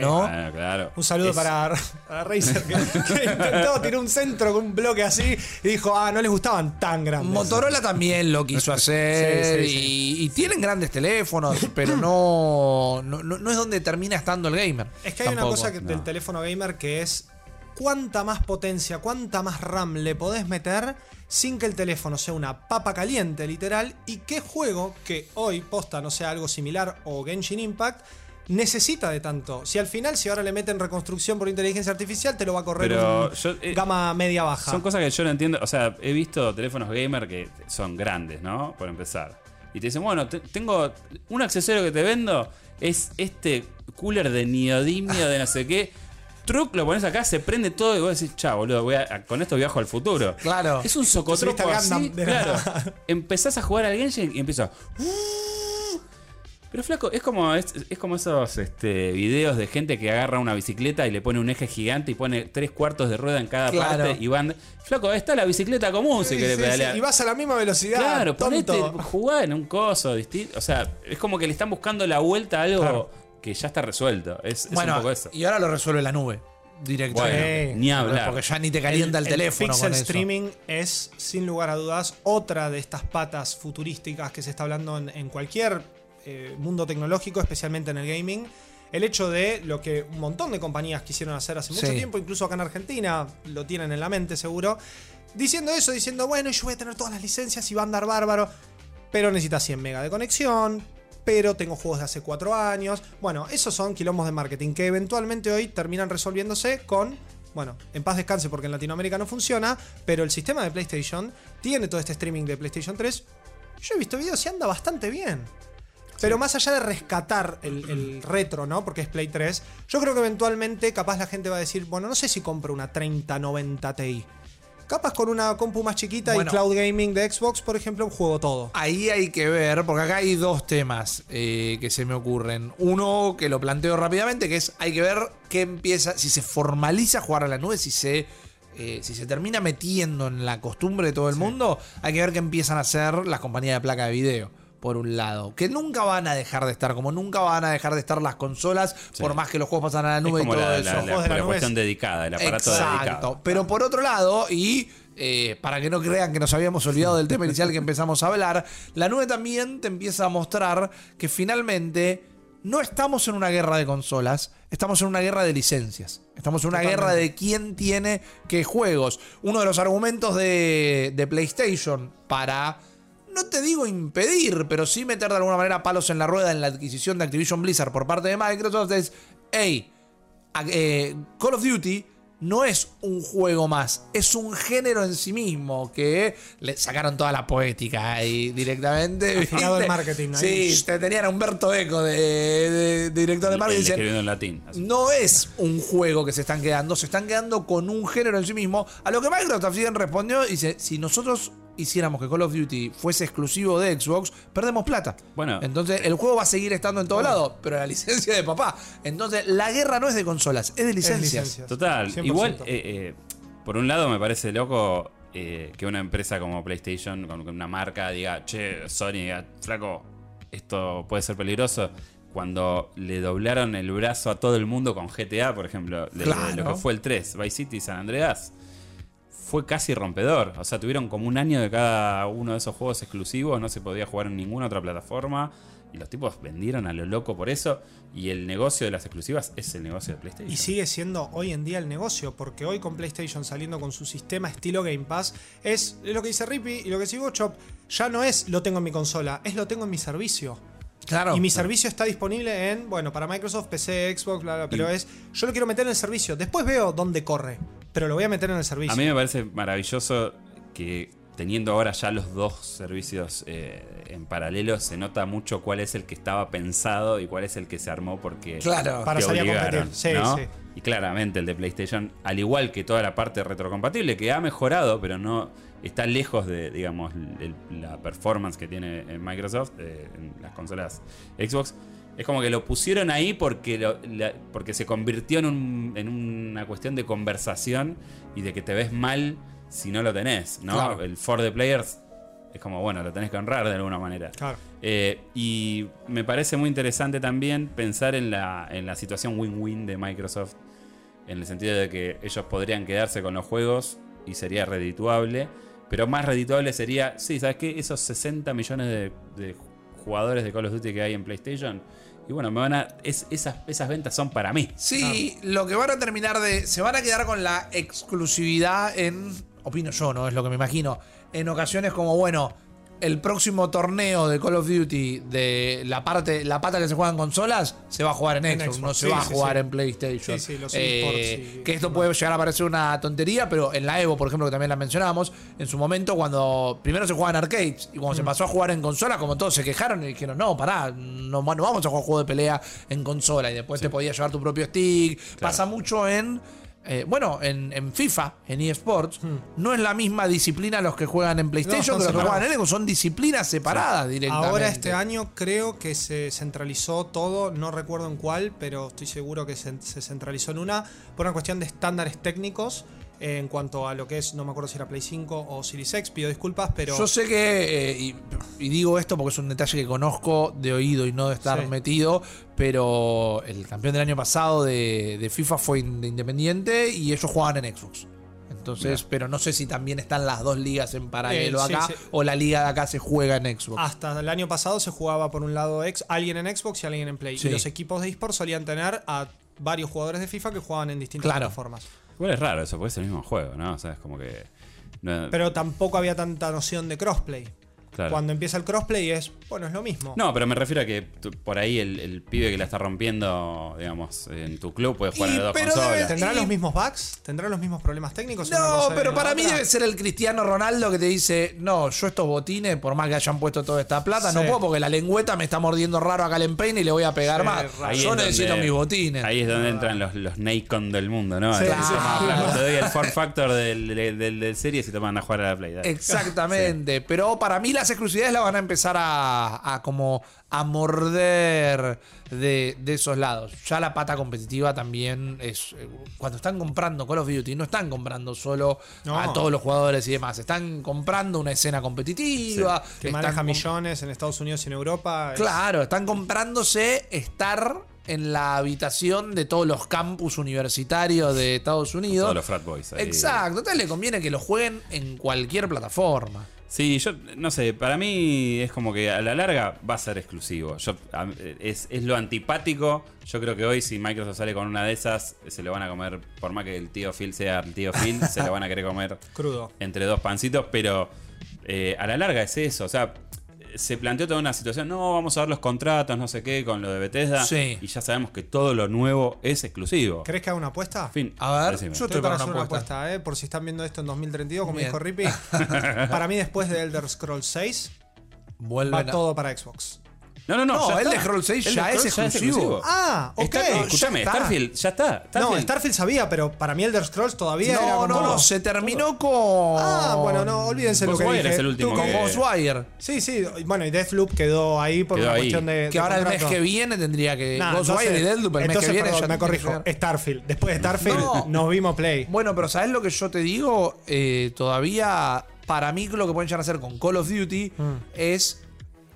¿No? Claro. Un saludo Es- para, para Razer que, [LAUGHS] que intentó tirar un centro con un bloque así y dijo, ah, no les gustaban tan grandes. Motorola también lo quiso [LAUGHS] hacer Sí, sí, y, y tienen grandes teléfonos, [LAUGHS] pero no, no, no- es donde termina estando el gamer. Es que hay una cosa que- del no. teléfono gamer que es cuánta más potencia, cuánta más RAM le podés meter sin que el teléfono sea una papa caliente, literal, y qué juego que hoy posta no sea algo similar o Genshin Impact necesita de tanto. Si al final, si ahora le meten reconstrucción por inteligencia artificial, te lo va a correr Pero un yo, eh, gama media baja. Son cosas que yo no entiendo. O sea, he visto teléfonos gamer que son grandes, ¿no? Por empezar. Y te dicen, bueno, te- tengo un accesorio que te vendo. Es este cooler de neodimio de no sé qué. Truc, lo pones acá, se prende todo y vos decís, chao, boludo, voy a- con esto viajo al futuro. Claro. Es un socotropo así. Claro. Empezás a jugar al Genshin y empieza. Pero flaco, es como, es, es como esos este, videos de gente que agarra una bicicleta y le pone un eje gigante y pone tres cuartos de rueda en cada Claro. parte y van. Flaco, ahí está la bicicleta común si querés sí, pedalear. sí, Y vas a la misma velocidad. Claro, tonto. ponete, jugá en un coso distinto. O sea, es como que le están buscando la vuelta a algo Claro. que ya está resuelto. Es, es un Bueno, poco eso. y ahora lo resuelve la nube directamente. Bueno, ni hablar. Porque ya ni te calienta el, teléfono pixel con eso. streaming es, sin lugar a dudas, otra de estas patas futurísticas que se está hablando en, en cualquier eh, mundo tecnológico, especialmente en el gaming. El hecho de lo que un montón de compañías quisieron hacer hace mucho Sí. tiempo, incluso acá en Argentina, lo tienen en la mente seguro. Diciendo eso, diciendo, bueno, yo voy a tener todas las licencias y va a andar bárbaro. Pero necesitas 100 mega de conexión, pero tengo juegos de hace cuatro años. Bueno, esos son quilombos de marketing que eventualmente hoy terminan resolviéndose con bueno, en paz descanse porque en Latinoamérica no funciona, pero el sistema de PlayStation tiene todo este streaming de PlayStation 3. Yo he visto videos y anda bastante bien. Pero más allá de rescatar el, el retro, ¿no? Porque es Play 3, yo creo que eventualmente capaz la gente va a decir, bueno, no sé si compro una 3090 Ti. Capaz con una compu más chiquita Bueno. y cloud gaming de Xbox, por ejemplo, juego todo. Ahí hay que ver, porque acá hay dos temas eh, que se me ocurren. Uno que lo planteo rápidamente, que es hay que ver qué empieza, si se formaliza jugar a la nube, si se, eh, si se termina metiendo en la costumbre de todo el mundo, hay que ver qué empiezan a hacer las compañías de placa de video. Por un lado, que nunca van a dejar de estar, como nunca van a dejar de estar las consolas, por más que los juegos pasan a la Es nube y como todo la, eso. la- la- Juegos de la cuestión es- dedicada, el aparato Exacto. dedicado. Pero por otro lado, y eh, para que no crean que nos habíamos olvidado del tema inicial que empezamos a hablar, la nube también te empieza a mostrar que finalmente no estamos en una guerra de consolas, estamos en una guerra de licencias. Estamos en una Totalmente. guerra de quién tiene qué juegos. Uno de los argumentos de, de PlayStation para no te digo impedir, pero sí meter de alguna manera palos en la rueda en la adquisición de Activision Blizzard por parte de Microsoft es, hey, eh, Call of Duty no es un juego más, es un género en sí mismo que le sacaron toda la poética ahí directamente. El marketing. Sí, te tenían a Humberto Eco de, de- de director de marketing. el dicen, escribiendo en latín. no es un juego que se están quedando, se están quedando con un género en sí mismo. A lo que Microsoft también respondió y dice, si nosotros hiciéramos que Call of Duty fuese exclusivo de Xbox, perdemos plata. Bueno. Entonces el juego va a seguir estando en todo lado, pero la [LAUGHS] licencia de papá. Entonces la guerra no es de consolas, es de licencias. licencias. Total. 100%. Igual, eh, eh, por un lado me parece loco eh, que una empresa como PlayStation, con una marca, diga, che, Sony, diga, flaco, esto puede ser peligroso. Cuando le doblaron el brazo a todo el mundo con GTA, por ejemplo, de- de lo que fue el 3, Vice City y San Andreas, fue casi rompedor. O sea, tuvieron como un año de cada uno de esos juegos exclusivos, no se podía jugar en ninguna otra plataforma. Y los tipos vendieron a lo loco por eso. Y el negocio de las exclusivas es el negocio de PlayStation. Y sigue siendo hoy en día el negocio, porque hoy con PlayStation saliendo con su sistema estilo Game Pass, es, lo que dice Rippy y lo que dice Chop, ya no es lo tengo en mi consola, es lo tengo en mi servicio. Claro. y mi servicio está disponible en, bueno, para Microsoft, PC, Xbox, bla, bla, pero Y- es, yo lo quiero meter en el servicio, después veo dónde corre, pero lo voy a meter en el servicio. A mí me parece maravilloso que teniendo ahora ya los dos servicios eh, en paralelo, se nota mucho cuál es el que estaba pensado y cuál es el que se armó porque Claro. Para salir a competir. Sí, ¿no? sí. Y claramente el de PlayStation, al igual que toda la parte retrocompatible, que ha mejorado, pero no está lejos de, digamos, el- la performance que tiene en Microsoft, eh, en las consolas Xbox. Es como que lo pusieron ahí porque, lo- la- porque se convirtió en, un- en una cuestión de conversación y de que te ves mal si no lo tenés, ¿no? Claro. El for the players es como, bueno, lo tenés que honrar de alguna manera. Claro. Eh, y me parece muy interesante también pensar en la, en la situación win-win de Microsoft, en el sentido de que ellos podrían quedarse con los juegos y sería redituable, pero más redituable sería, sí, ¿sabes qué? Esos 60 millones de, de jugadores de Call of Duty que hay en PlayStation, y bueno, me van a, es- esas, esas ventas son para mí. Sí, lo que van a terminar de. Se van a quedar con la exclusividad en. Opino yo, ¿no? Es lo que me imagino. En ocasiones como, bueno, el próximo torneo de Call of Duty de la parte, la pata que se juega en consolas, se va a jugar en En Xbox, Xbox, no se sí, va a sí, jugar sí. en PlayStation. Sí, sí, los Eh, que esto puede llegar a parecer una tontería, pero en la Evo, por ejemplo, que también la mencionábamos, en su momento cuando primero se jugaba en arcades y cuando se Mm. pasó a jugar en consola, como todos se quejaron y dijeron, no, pará, no, no vamos a jugar juego de pelea en consola y después te podías llevar tu propio stick. Pasa mucho en... eh, bueno, en, en FIFA, en eSports, no es la misma disciplina los que juegan en PlayStation Hmm. son que los que juegan en Xbox, son disciplinas separadas directamente. Ahora este año creo que se centralizó todo, no recuerdo en cuál, pero estoy seguro que se, se centralizó en una por una cuestión de estándares técnicos en cuanto a lo que es, no me acuerdo si era Play 5 o Series X, pido disculpas, pero Yo sé que, eh, y, y digo esto porque es un detalle que conozco de oído y no de estar Sí. metido, pero el campeón del año pasado de, de FIFA fue in- de Independiente y ellos jugaban en Xbox. Entonces, pero no sé si también están las dos ligas en paralelo Eh, sí, acá sí. o la liga de acá se juega en Xbox. hasta el año pasado se jugaba por un lado ex, alguien en Xbox y alguien en Play. Sí. Y los equipos de eSports solían tener a varios jugadores de FIFA que jugaban en distintas Claro. plataformas. Igual es raro eso, porque es el mismo juego, ¿no? O sea, es como que... no- Pero tampoco había tanta noción de crossplay. Claro. Cuando empieza el crossplay es, bueno, es lo mismo. No, pero me refiero a que tú- por ahí el, el pibe que la está rompiendo, digamos, en tu club puede jugar Y, en las dos pero consolas. debe- ¿Tendrá Y- los mismos bugs? ¿Tendrá los mismos problemas técnicos? Una No, cosa pero para mí debe ser el Cristiano Ronaldo que te dice, no, yo estos botines, por más que hayan puesto toda esta plata, no puedo porque la lengüeta me está mordiendo raro acá en Pain y le voy a pegar Sí, más. raro. Ahí Yo es necesito donde- mis botines. Ahí es donde entran los, los Nacon del mundo, ¿no? Sí, flaco, Te doy el Ford Factor del, del, del- del series y te mandan a jugar a la Play. dale. Exactamente, pero para mí las exclusividades las van a empezar a, a como a morder de, de esos lados. Ya la pata competitiva también es eh, cuando están comprando Call of Duty no están comprando solo No. a todos los jugadores y demás, están comprando una escena competitiva, Que maneja millones en Estados Unidos y en Europa. es- Claro, están comprándose estar en la habitación de todos los campus universitarios de Estados Unidos. Todos los frat boys. ahí. Exacto, entonces le conviene que lo jueguen en cualquier plataforma. Sí, yo no sé, para mí es como que a la larga va a ser exclusivo. Yo, a- es, es lo antipático. Yo creo que hoy si Microsoft sale con una de esas, se lo van a comer, por más que el tío Phil sea el tío Phil, se lo van a querer comer [LAUGHS] Crudo. entre dos pancitos, pero eh, a la larga es eso. O sea, se planteó toda una situación, no, vamos a ver los contratos, no sé qué, con lo de Bethesda. Sí. Y ya sabemos que todo lo nuevo es exclusivo. ¿Crees que haga una apuesta? En fin, A ver, decime. yo Estoy estoy para para hacer una una apuesta. apuesta, ¿eh? por si están viendo esto en 2032, como Bien. dijo Rippy. [LAUGHS] para mí, después de Elder Scrolls 6, Vuelven va a- todo para Xbox. No, no, no. No, ya Elder está. Scrolls 6 Elder ya es Scrolls exclusivo. Ah, ok. Está- escúchame, está. Starfield, ya está. no, Starfield- Starfield sabía, pero para mí Elder Scrolls todavía era No, como- no, no, se terminó con. Ah, bueno, no, olvídense lo que Ghostwire dije. es el último Tú- Con que- Ghostwire. Sí, sí, bueno, y Deathloop quedó ahí por Quedó una ahí. cuestión de. Que de ahora el mes contrato. que viene tendría que. Nah, Ghostwire entonces- y Deathloop el mes entonces, que viene perdón, ya me corrijo. llegar. Starfield. Después de Starfield No. nos vimos Play. Bueno, pero ¿sabes lo que yo te digo? Eh, todavía, para mí, lo que pueden llegar a hacer con Call of Duty Mm. es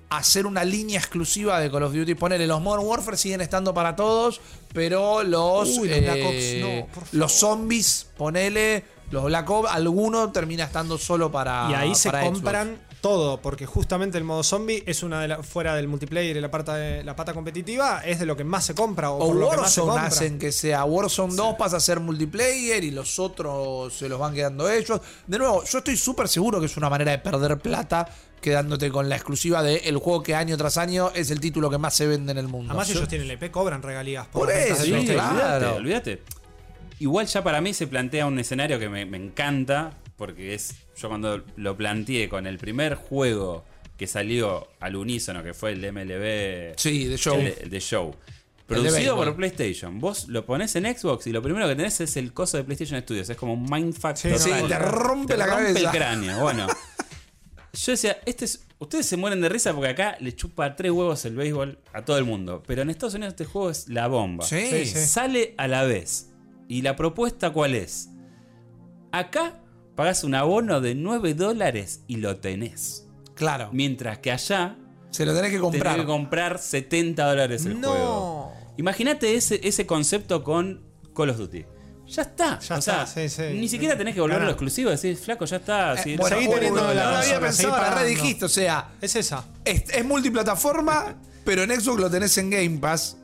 hacer una línea exclusiva de Call of Duty. Ponerle los Modern Warfare siguen estando para todos, pero los, Uy, los Black eh, Ops, no, por favor. los zombies, ponele, los Black Ops, alguno termina estando solo para. Y ahí se Xbox. compran todo, porque justamente el modo zombie es una de las. fuera del multiplayer y la pata, de- la pata competitiva, es de lo que más se compra. O, O por lo que más se Warzone compra. hacen que sea Warzone 2 pasa a ser multiplayer y los otros se los van quedando ellos. De nuevo, yo estoy súper seguro que es una manera de perder plata quedándote con la exclusiva de el juego que año tras año es el título que más se vende en el mundo. Además, Sí. ellos tienen la IP, cobran regalías por, Por eso, Sí, claro. olvídate, olvídate. Igual ya para mí se plantea un escenario que me, me encanta, porque es, yo cuando lo planteé con el primer juego que salió al unísono, que fue el MLB Sí, de show. el el de show, producido por PlayStation, vos lo pones en Xbox y lo primero que tenés es el coso de PlayStation Studios, es como un mindfuck Sí, total. sí, te rompe la rompe cabeza. el cráneo, bueno. [LAUGHS] Yo decía, este es, ustedes se mueren de risa porque acá le chupa tres huevos el béisbol a todo el mundo. Pero en Estados Unidos este juego es la bomba. Sí. Sí, sí. Sale a la vez. ¿Y la propuesta cuál es? Acá pagás un abono de 9 dólares y lo tenés. Claro. Mientras que allá Se lo tenés que tenés comprar. que comprar 70 dólares el No. juego. Imagínate ese, ese concepto con Call of Duty. Ya está. Ya o sea, está, sí, sí. Ni siquiera tenés que volverlo Ganá. exclusivo. Decir, flaco, ya está. Eh, sí, bueno, seguí teniendo la no lo había consola, pensado, seguí la red pagando. dijiste, o sea, Es esa. es, es multiplataforma, [LAUGHS] pero en Xbox lo tenés en Game Pass.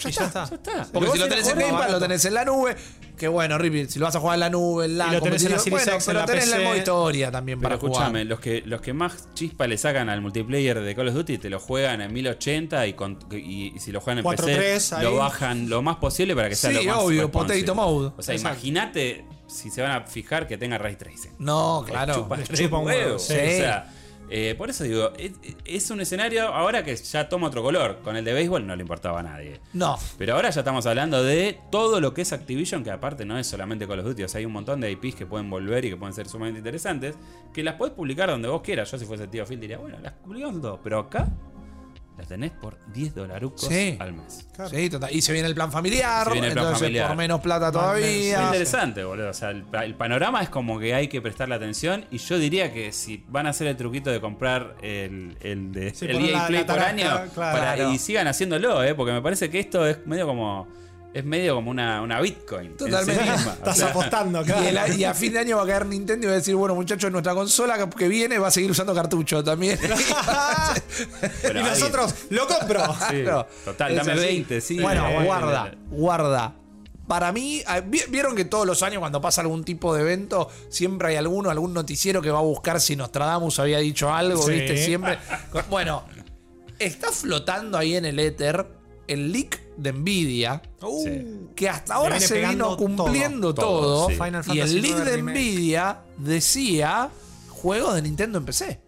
Ya Y ya está. está. Ya está. Porque Pero si lo tenés en Game Pass, lo tenés en la nube. Que bueno, Rippy, si lo vas a jugar en la nube, en la Y lo tenés en la Series bueno, X, en pero la tenés PC. el modo historia también Pero para escúchame, jugar. los que, los que más chispa le sacan al multiplayer de Call of Duty te lo juegan en 1080 y, con- y, y si lo juegan en 4.3 PC ahí. lo bajan lo más posible para que sea Sí, lo más obvio, responsive. potato mode. O sea, imagínate si se van a fijar que tenga ray tracing. No, claro. chupa chupa un huevo, sí. O sea, eh, por eso digo, es, es un escenario ahora que ya toma otro color. Con el de béisbol no le importaba a nadie. No. Pero ahora ya estamos hablando de todo lo que es Activision, que aparte no es solamente Call of Duty, o sea, hay un montón de IPs que pueden volver y que pueden ser sumamente interesantes, que las podés publicar donde vos quieras. Yo si fuese tío Phil diría, bueno, las publicamos todo, pero acá las tenés por 10 dolarucos Sí. al mes. Claro. Sí, total. Y se viene el plan familiar, Se viene el plan entonces familiar. por menos plata Más Es todavía. interesante, boludo. O sea, el, el panorama es como que hay que prestarle atención. Y yo diría que si van a hacer el truquito de comprar el, el de Sí, el poner EA la- Play la por tarasca, año claro. para- y sigan haciéndolo, eh, porque me parece que esto es medio como. Es medio como una, una Bitcoin. en sí Totalmente. O Estás sea, apostando, Y, claro. el- y a fin de año va a caer Nintendo y va a decir, bueno, muchachos, nuestra consola que- viene va a seguir usando cartucho también. [LAUGHS] [LAUGHS] y nosotros, lo compro. [LAUGHS] Sí. Total, Es dame así. 20, sí. Bueno, eh, guarda, guarda. Para mí, vi- vieron que todos los años cuando pasa algún tipo de evento, siempre hay alguno, algún noticiero que va a buscar si Nostradamus había dicho algo, Sí. ¿viste? Siempre. Bueno, está flotando ahí en el éter el leak de Nvidia, Uh, que hasta ahora se vino cumpliendo todo, todo. todo, sí. Final y el leak de Remake. Nvidia decía juegos de Nintendo en PC.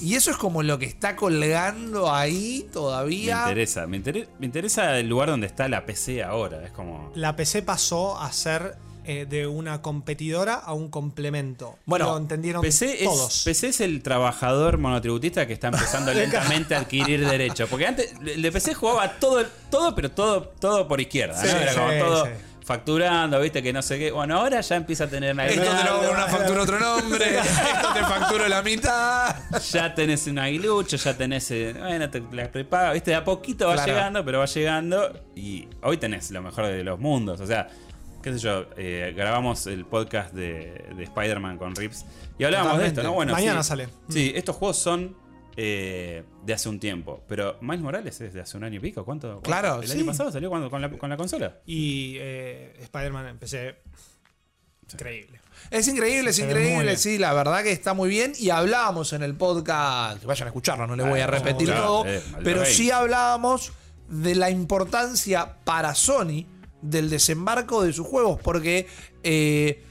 Y eso es como lo que está colgando ahí Me todavía. interesa, me, inter- me interesa el lugar donde está la PC ahora. Es como. La PC pasó a ser eh, de una competidora a un complemento. Bueno, lo entendieron PC todos. es, PC es el trabajador monotributista que está empezando [LAUGHS] lentamente a adquirir derechos. Porque antes el de PC jugaba todo, todo pero todo, todo por izquierda. ¿no? Sí, Era como todo sí. facturando, viste, que no sé qué. Bueno, ahora ya empieza a tener una Esto te lo hago con una [LAUGHS] factura otro nombre. [LAUGHS] Esto te facturo la mitad. Ya tenés un aguilucho, ya tenés. eh, bueno, te la prepaga, viste, de a poquito va Claro. llegando, pero va llegando. Y hoy tenés lo mejor de los mundos. O sea, qué sé yo, eh, grabamos el podcast de, de Spider-Man con Rips y hablábamos de esto, ¿no? Bueno, Mañana sí, sale. Sí, estos juegos son eh, de hace un tiempo. Pero Miles Morales es de hace un año y pico. ¿Cuánto? cuánto? Claro, El sí. año pasado salió cuando, con, la, con la consola. Y eh, Spider-Man empecé. Increíble. Es increíble, es increíble, sí, la verdad que está muy bien. Y hablábamos en el podcast, que vayan a escucharlo, no les voy a Ah, repetir claro, todo, eh, pero sí hablábamos de la importancia para Sony del desembarco de sus juegos, porque eh,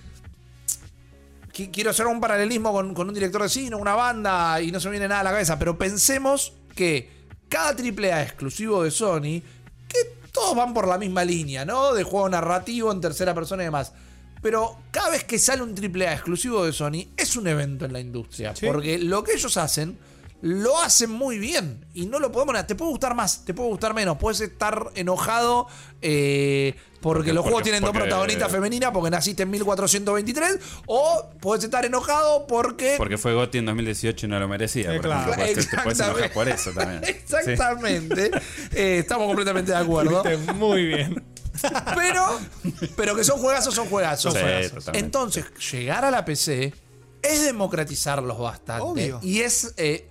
qui- quiero hacer un paralelismo con, con un director de cine, una banda, y no se me viene nada a la cabeza, pero pensemos que cada AAA exclusivo de Sony, que todos van por la misma línea, ¿no? De juego narrativo en tercera persona y demás. Pero cada vez que sale un AAA exclusivo de Sony, es un evento en la industria. Sí. Porque lo que ellos hacen, lo hacen muy bien. Y no lo podemos. Te puede gustar más, te puede gustar menos. Puedes estar enojado eh, porque, Porque- los juegos porque- tienen dos porque- protagonistas femeninas porque naciste en 1423. O puedes estar enojado porque. Porque fue Gotti en 2018 y no lo merecía. Eh, claro. ejemplo. Te- te puedes enojar por eso también. [LAUGHS] Sí. Exactamente. Eh, estamos completamente de acuerdo. Muy bien. [LAUGHS] Pero, pero que son juegazos, son juegazos. Sí. Entonces, llegar a la PC es democratizarlos bastante. Obvio. Y es. eh,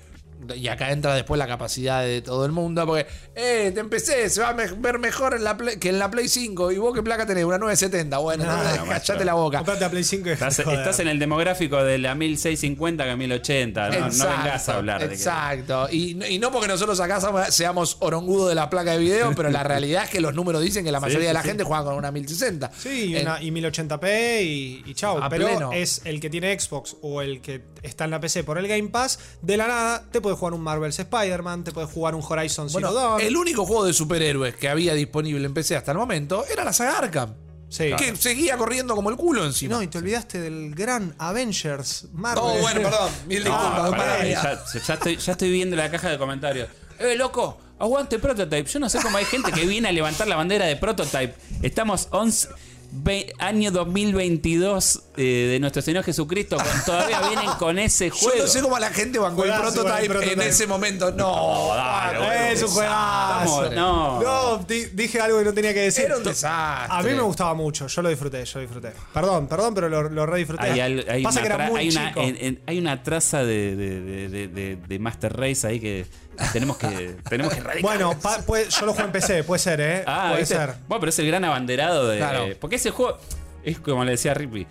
y acá entra después la capacidad de todo el mundo, porque, eh, te empecé, se va a me- ver mejor en la Play- que en la Play 5. ¿Y vos qué placa tenés? Una 970. Bueno, No, entonces, no, callate macho. la boca. Comprate a Play 5 y Estás, [LAUGHS] estás en el demográfico de la 1650 que 1080. No, no Exacto, vengas a hablar de que. Exacto. Y, y no porque nosotros acá seamos orongudo de la placa de video, pero la [LAUGHS] realidad es que los números dicen que la mayoría Sí, de la sí, gente juega con una 1060. Sí, y, En- una- y 1080p y. A Pero pleno. es el que tiene Xbox o el que está en la PC por el Game Pass. De la nada, te puedes jugar un Marvel's Spider-Man, te puedes jugar un Horizon Zero Bueno, Dawn. el único juego de superhéroes que había disponible en PC hasta el momento era la saga Arkham. Sí. Que seguía corriendo como el culo encima. No, y te olvidaste del gran Avengers Marvel. Oh, bueno, perdón. Mil No, disculpas. pará, ya, ya estoy, ya estoy viendo la caja de comentarios. Eh, loco, aguante Prototype. Yo no sé cómo hay gente que viene a levantar la bandera de Prototype. Estamos 11, ve- año 2022 eh, de nuestro Señor Jesucristo. con- todavía [LAUGHS] vienen con ese Yo juego. no sé cómo la gente bancó el prototype, prototype. en ese momento. No, dale, bueno, boludo. Es un juegazo. No. No, di- dije algo que no tenía que decir. Era un desastre. A mí me gustaba mucho, yo lo disfruté, yo lo disfruté. Perdón, perdón, pero lo, lo re disfruté. Hay, al- hay Pasa una, que era muy hay una- chico. en- en- hay una traza de, de- de- de- de- de Master Race ahí que tenemos que, tenemos que erradicar. Bueno, pa- puede- yo lo juego en PC, puede ser, ¿eh? Ah, puede ¿viste? ser. Bueno, pero es el gran abanderado de. Claro. Porque ese juego. Es como le decía Ripley.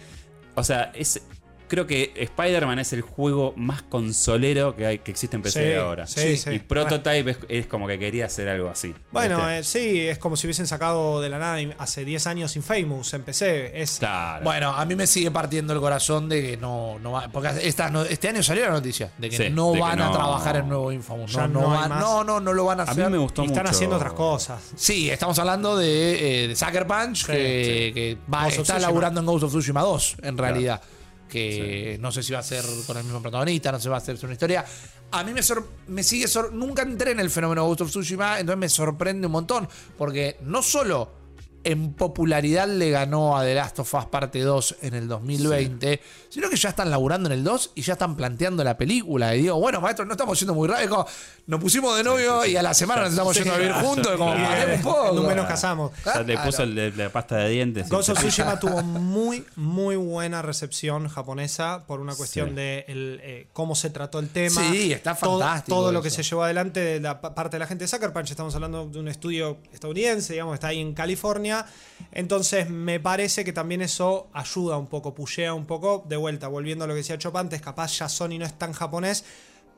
O sea, es. Creo que Spider-Man es el juego más consolero que hay que existe en PC Sí, ahora. sí, sí. Y Prototype es, es como que quería hacer algo así. Bueno, eh, sí, es como si hubiesen sacado de la nada hace 10 años Infamous en PC. Es, Claro. Bueno, a mí me sigue partiendo el corazón de que no, no va. Porque esta no- este año salió la noticia de que Sí, no de que van a trabajar en nuevo Infamous. Ya No, no, van- más. no, no, no lo van a a hacer. mí me gustó y están mucho. haciendo otras cosas. Sí, estamos hablando de, eh, de Sucker Punch, que, va, está laburando en Ghost of Tsushima 2, en realidad. Que no sé si va a ser con el mismo protagonista, no sé si va a ser una historia. A mí me, sor- me sigue. sor- nunca entré en el fenómeno Ghost of Tsushima, entonces me sorprende un montón. Porque no solo en popularidad le ganó a The Last of Us Parte 2 en el 2020, sino que ya están laburando en el 2 y ya están planteando la película. Y digo, bueno, maestro, no estamos yendo muy rápido. Nos pusimos de novio y a la semana nos estamos Sí, yendo a vivir juntos. Como, Claro. paremos un poco. Casamos. Ya le puso el la pasta de dientes. Cepillo. Tsushima tuvo muy, muy buena recepción japonesa por una cuestión Sí. de el, eh, cómo se trató el tema. Sí, está Todo- fantástico Todo, lo eso. que se llevó adelante de la pa- parte de la gente de Sucker Punch. Estamos hablando de un estudio estadounidense, digamos, que está ahí en California. California. Entonces me parece que también eso ayuda un poco, pushea un poco. De vuelta, volviendo a lo que decía Chop antes, capaz ya Sony no es tan japonés.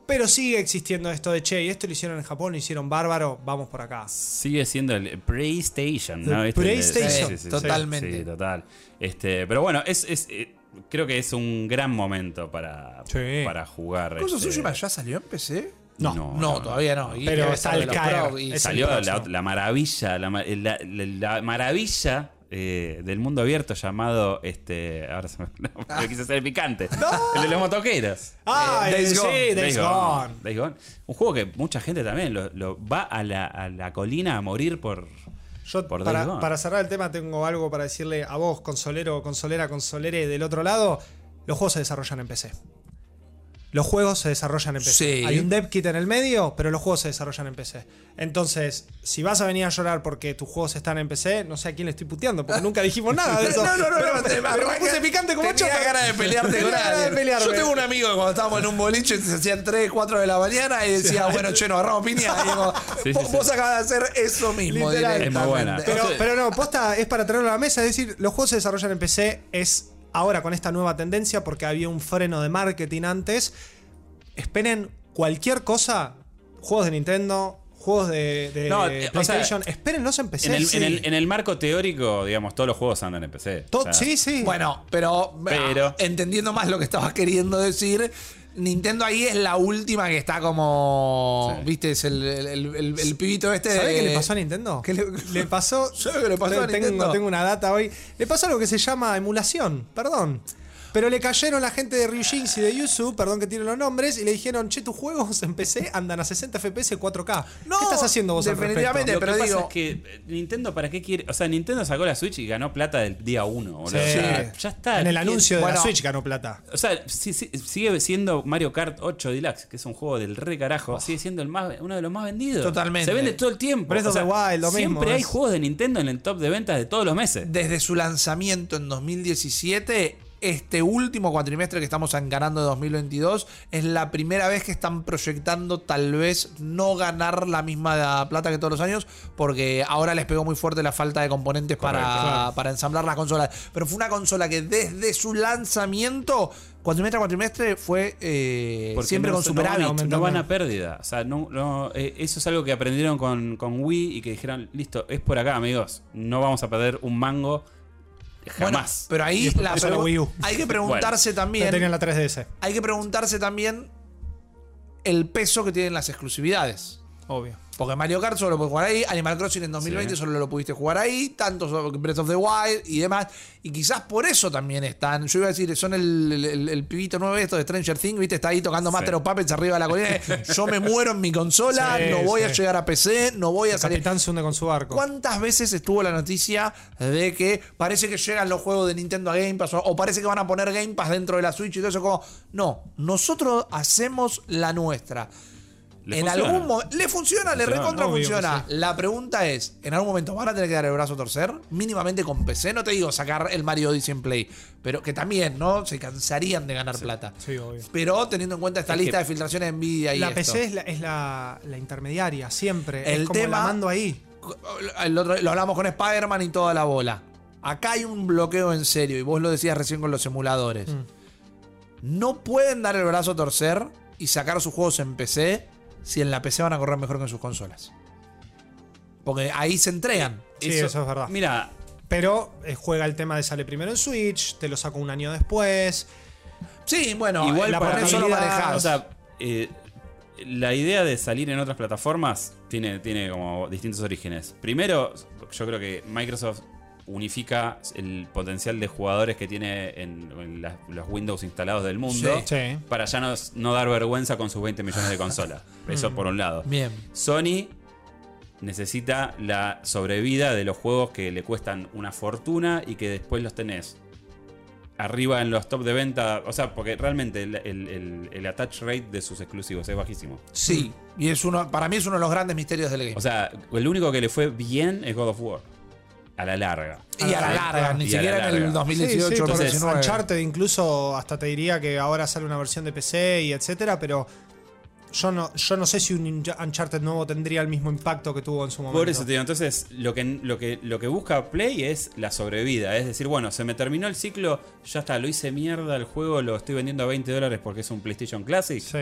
Pero sigue existiendo esto de che, y esto lo hicieron en Japón, lo hicieron bárbaro, vamos por acá. Sigue siendo el PlayStation, ¿no? El ¿Viste? PlayStation. Sí, totalmente. Sí, total. Este, pero bueno, es, es, eh, creo que es un gran momento para, Sí. para jugar. ¿Cosa este, Tsushima ya salió en PC? No, No, todavía no. Y Pero caer. Y- Salió la, maravilla, la, ma- la- la- la maravilla eh, del mundo abierto llamado, este, ahora se me, [LAUGHS] no, me quise hacer el picante, [LAUGHS] el de los motoqueros. Ah, Eh, Days sí, Gone. Days Gone. Days Gone. Un juego que mucha gente también lo, lo va a la, a la colina a morir por, Yo, Days para, Gone. para cerrar el tema, tengo algo para decirle a vos, consolero, consolera, consolere del otro lado. Los juegos se desarrollan en PC. Los juegos se desarrollan en PC. Sí. Hay un dev kit en el medio, pero los juegos se desarrollan en PC. Entonces, si vas a venir a llorar porque tus juegos están en PC, no sé a quién le estoy puteando, porque [LAUGHS] nunca dijimos nada de eso. No, no, no, pero, no, te- pero me puse picante como tenía ganas de pelearte con alguien. Yo tengo un amigo que cuando estábamos en un boliche se hacían 3, 4 de la mañana y decía, bueno, che, nos agarramos piña. Y [LAUGHS] digo, Sí, vos, sí, vos acabas de hacer eso mismo. Literal. Es muy buena. Pero, pero no, posta es para traerlo a la mesa. Es decir, los juegos se desarrollan en PC. Es ahora con esta nueva tendencia porque había un freno de marketing antes. Esperen cualquier cosa. Juegos de Nintendo, juegos de, de No, eh, o PlayStation. sea, Espérenlos en PC. en, el, sí. en, el, en el marco teórico, digamos, todos los juegos andan en PC. To- O sea, sí, sí. Bueno, pero, Pero- ah, entendiendo más lo que estabas queriendo decir, Nintendo ahí es la última que está como. Sí. ¿Viste? Es el, el- el- el- el pibito este. ¿Sabés de- qué le pasó a Nintendo? ¿Qué le- le pasó. [LAUGHS] ¿Sabés qué le pasó a tengo, Nintendo? tengo una data hoy. Le pasó algo que se llama emulación. Perdón. Pero le cayeron la gente de Ryujinx y de Yuzu, perdón que tienen los nombres, y le dijeron, che, tus juegos en PC andan a 60 FPS 4K. No, ¿Qué estás haciendo vos al definitivamente, respecto? Lo pero que pasa digo- es que eh, Nintendo, ¿para qué quiere? O sea, Nintendo sacó la Switch y ganó plata del día uno. boludo. Sí. O sea, ya está. En el ¿Qué- anuncio de Bueno. la Switch ganó plata. O sea, sí- sí- sigue siendo Mario Kart 8 Deluxe, que es un juego del re carajo. Sigue siendo el más, uno de los más vendidos. Totalmente. Se vende todo el tiempo. Of the Wild, lo siempre mismo, hay juegos de Nintendo en el top de ventas de todos los meses. Desde su lanzamiento en 2017, este último cuatrimestre que estamos encarando de 2022, es la primera vez que están proyectando tal vez no ganar la misma plata que todos los años, porque ahora les pegó muy fuerte la falta de componentes para. Claro. para ensamblar las consolas. Pero fue una consola que desde su lanzamiento, cuatrimestre a cuatrimestre, fue eh, siempre no, con se- no van a superávit. no van a pérdida. O sea, no, eh, eso es algo que aprendieron con, con Wii y que dijeron, listo, es por acá, amigos. No vamos a perder un mango Bueno, jamás. pero ahí la la Wii U. hay que preguntarse Ya también. tenían la 3DS. hay que preguntarse también el peso que tienen las exclusividades. Obvio. Porque Mario Kart solo lo puedes jugar ahí, Animal Crossing en 2020 Sí. solo lo pudiste jugar ahí, tanto so- Breath of the Wild y demás. Y quizás por eso también están. Yo iba a decir, son el, el- el- el pibito nuevo esto de Stranger Things, ¿viste? Está ahí tocando Sí. Master of Puppets arriba de la colina. [LAUGHS] Yo me muero en mi consola, Sí, no voy a llegar a PC, no voy a El salir. capitán se hunde con su barco. ¿Cuántas veces estuvo la noticia de que parece que llegan los juegos de Nintendo a Game Pass o, o parece que van a poner Game Pass dentro de la Switch y todo eso? Como, no, nosotros hacemos la nuestra. Le en funciona. algún momento. Le funciona, le Funciona, recontra funciona. sí. La pregunta es: ¿en algún momento van a tener que dar el brazo a torcer? Mínimamente con PC. No te digo sacar el Mario Odyssey en Play, pero que también, ¿no? Se cansarían de ganar plata. Sí, obvio. Pero teniendo en cuenta esta Es lista de filtraciones de Nvidia y La esto. PC es la, es la, la intermediaria, siempre. El es como tema- la mando ahí. El otro- lo hablamos con Spider-Man y toda la bola. Acá hay un bloqueo en serio, y vos lo decías recién con los emuladores. Mm. No pueden dar el brazo a torcer y sacar sus juegos en PC si en la PC van a correr mejor que en sus consolas. Porque ahí se entregan. Sí, eso, es verdad. Mira, Pero eh, juega el tema de sale primero en Switch, te lo saco un año después. Sí, bueno, igual la para manejás. O sea, eh, la idea de salir en otras plataformas tiene, tiene como distintos orígenes. Primero, yo creo que Microsoft unifica el potencial de jugadores que tiene en, en las- los Windows instalados del mundo Sí. Sí. para ya no, no dar vergüenza con sus 20 millones de consolas. [LAUGHS] Eso por un lado. Bien. Sony necesita la sobrevida de los juegos que le cuestan una fortuna y que después los tenés arriba en los top de venta. O sea, porque realmente el, el- el- el attach rate de sus exclusivos es bajísimo. Sí. Y es uno, para mí es uno de los grandes misterios del game. O sea, el único que le fue bien es God of War. A la larga. y a la larga, ni Y a la siquiera en el larga. 2018 Sí, sí, o porque 2019. Uncharted incluso hasta te diría que ahora sale una versión de PC y etcétera, pero yo no, yo no sé si un Unch- Uncharted nuevo tendría el mismo impacto que tuvo en su momento. Por eso te digo, entonces lo que, lo, que, lo que busca Play es la sobrevida. Es decir, bueno, se me terminó el ciclo, ya está, lo hice mierda el juego, lo estoy vendiendo a 20 dólares porque es un PlayStation Classic. Sí,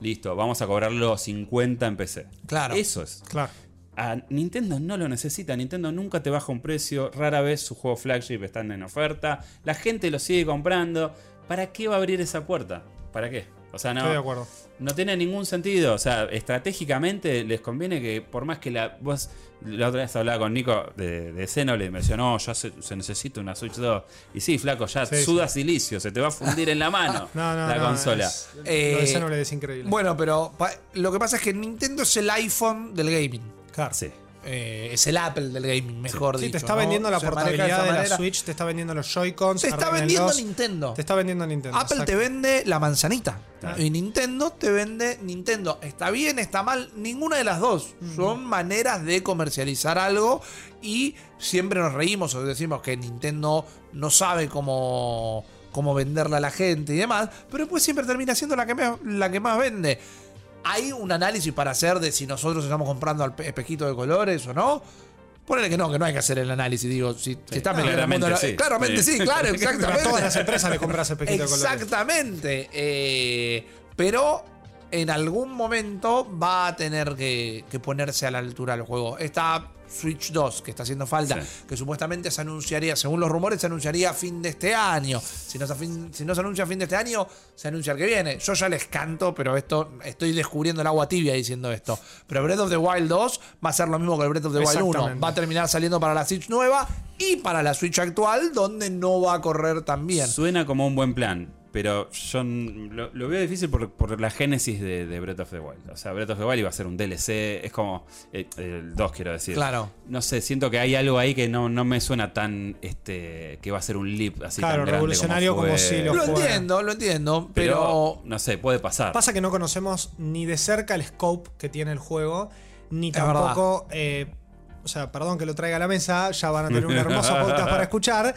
Listo, vamos a cobrarlo 50 en PC. Claro. Eso es. claro. A Nintendo no lo necesita. Nintendo nunca te baja un precio. Rara vez sus juegos flagship están en oferta. La gente lo sigue comprando. ¿Para qué va a abrir esa puerta? ¿Para qué? O sea, no. Estoy de acuerdo. No tiene ningún sentido. O sea, estratégicamente les conviene que, por más que la. Vos, la otra vez hablaba con Nico de, de Xenoblade y me decía, no, ya se, se necesita una Switch 2. Y sí, flaco, ya Sí, suda silicio, se te va a fundir en la mano [LAUGHS] No, no, la no, consola. es- Eh, lo de Xenoblade es increíble. Bueno, pero pa- lo que pasa es que Nintendo es el iPhone del gaming. Claro. Sí. Eh, es el Apple del gaming, mejor Sí, dicho. te está ¿no? vendiendo la Se maneja de portabilidad de, la. Switch, te está vendiendo los Joy-Cons. Te está vendiendo Nintendo. Te está vendiendo Nintendo. Apple te vende la manzanita. Claro. Y Nintendo te vende Nintendo. Está bien, está mal, ninguna de las dos. Son maneras de comercializar algo y siempre nos reímos o decimos que Nintendo no sabe cómo, cómo venderla a la gente y demás, pero pues siempre termina siendo la que, me- la que más vende. Hay un análisis para hacer de si nosotros estamos comprando al pe- espejito de colores o no. Ponele que no, que no hay que hacer el análisis. Digo, si, si estás de la- Claramente sí. Claramente sí, Sí. claro, [LAUGHS] A exactamente. todas las empresas le compras el pejito de colores. Exactamente. eh, pero en algún momento va a tener que, que ponerse a la altura del juego. Esta Switch 2 que está haciendo falta, Sí. que supuestamente se anunciaría, según los rumores, se anunciaría a fin de este año. Si no, se, a fin- si no se anuncia a fin de este año, se anuncia el que viene. Yo ya les canto, pero esto estoy descubriendo el agua tibia diciendo esto. Pero Breath of the Wild 2 va a ser lo mismo que el Breath of the Wild 1. Exactamente. Va a terminar saliendo para la Switch nueva y para la Switch actual, donde no va a correr tan bien. Suena como un buen plan, pero yo lo, lo veo difícil por, por la génesis de, de Breath of the Wild. O sea, Breath of the Wild iba a ser un DLC, es como eh, el 2 quiero decir. Claro. No sé, siento que hay algo ahí que no, no me suena tan este que va a ser un leap así Claro, tan grande revolucionario como, como fue. si lo- Lo entiendo, lo entiendo, pero, pero, no sé, puede pasar. Pasa que no conocemos ni de cerca el scope que tiene el juego, ni Es tampoco. eh, o sea, perdón que lo traiga a la mesa, ya van a tener un [LAUGHS] hermoso podcast para escuchar.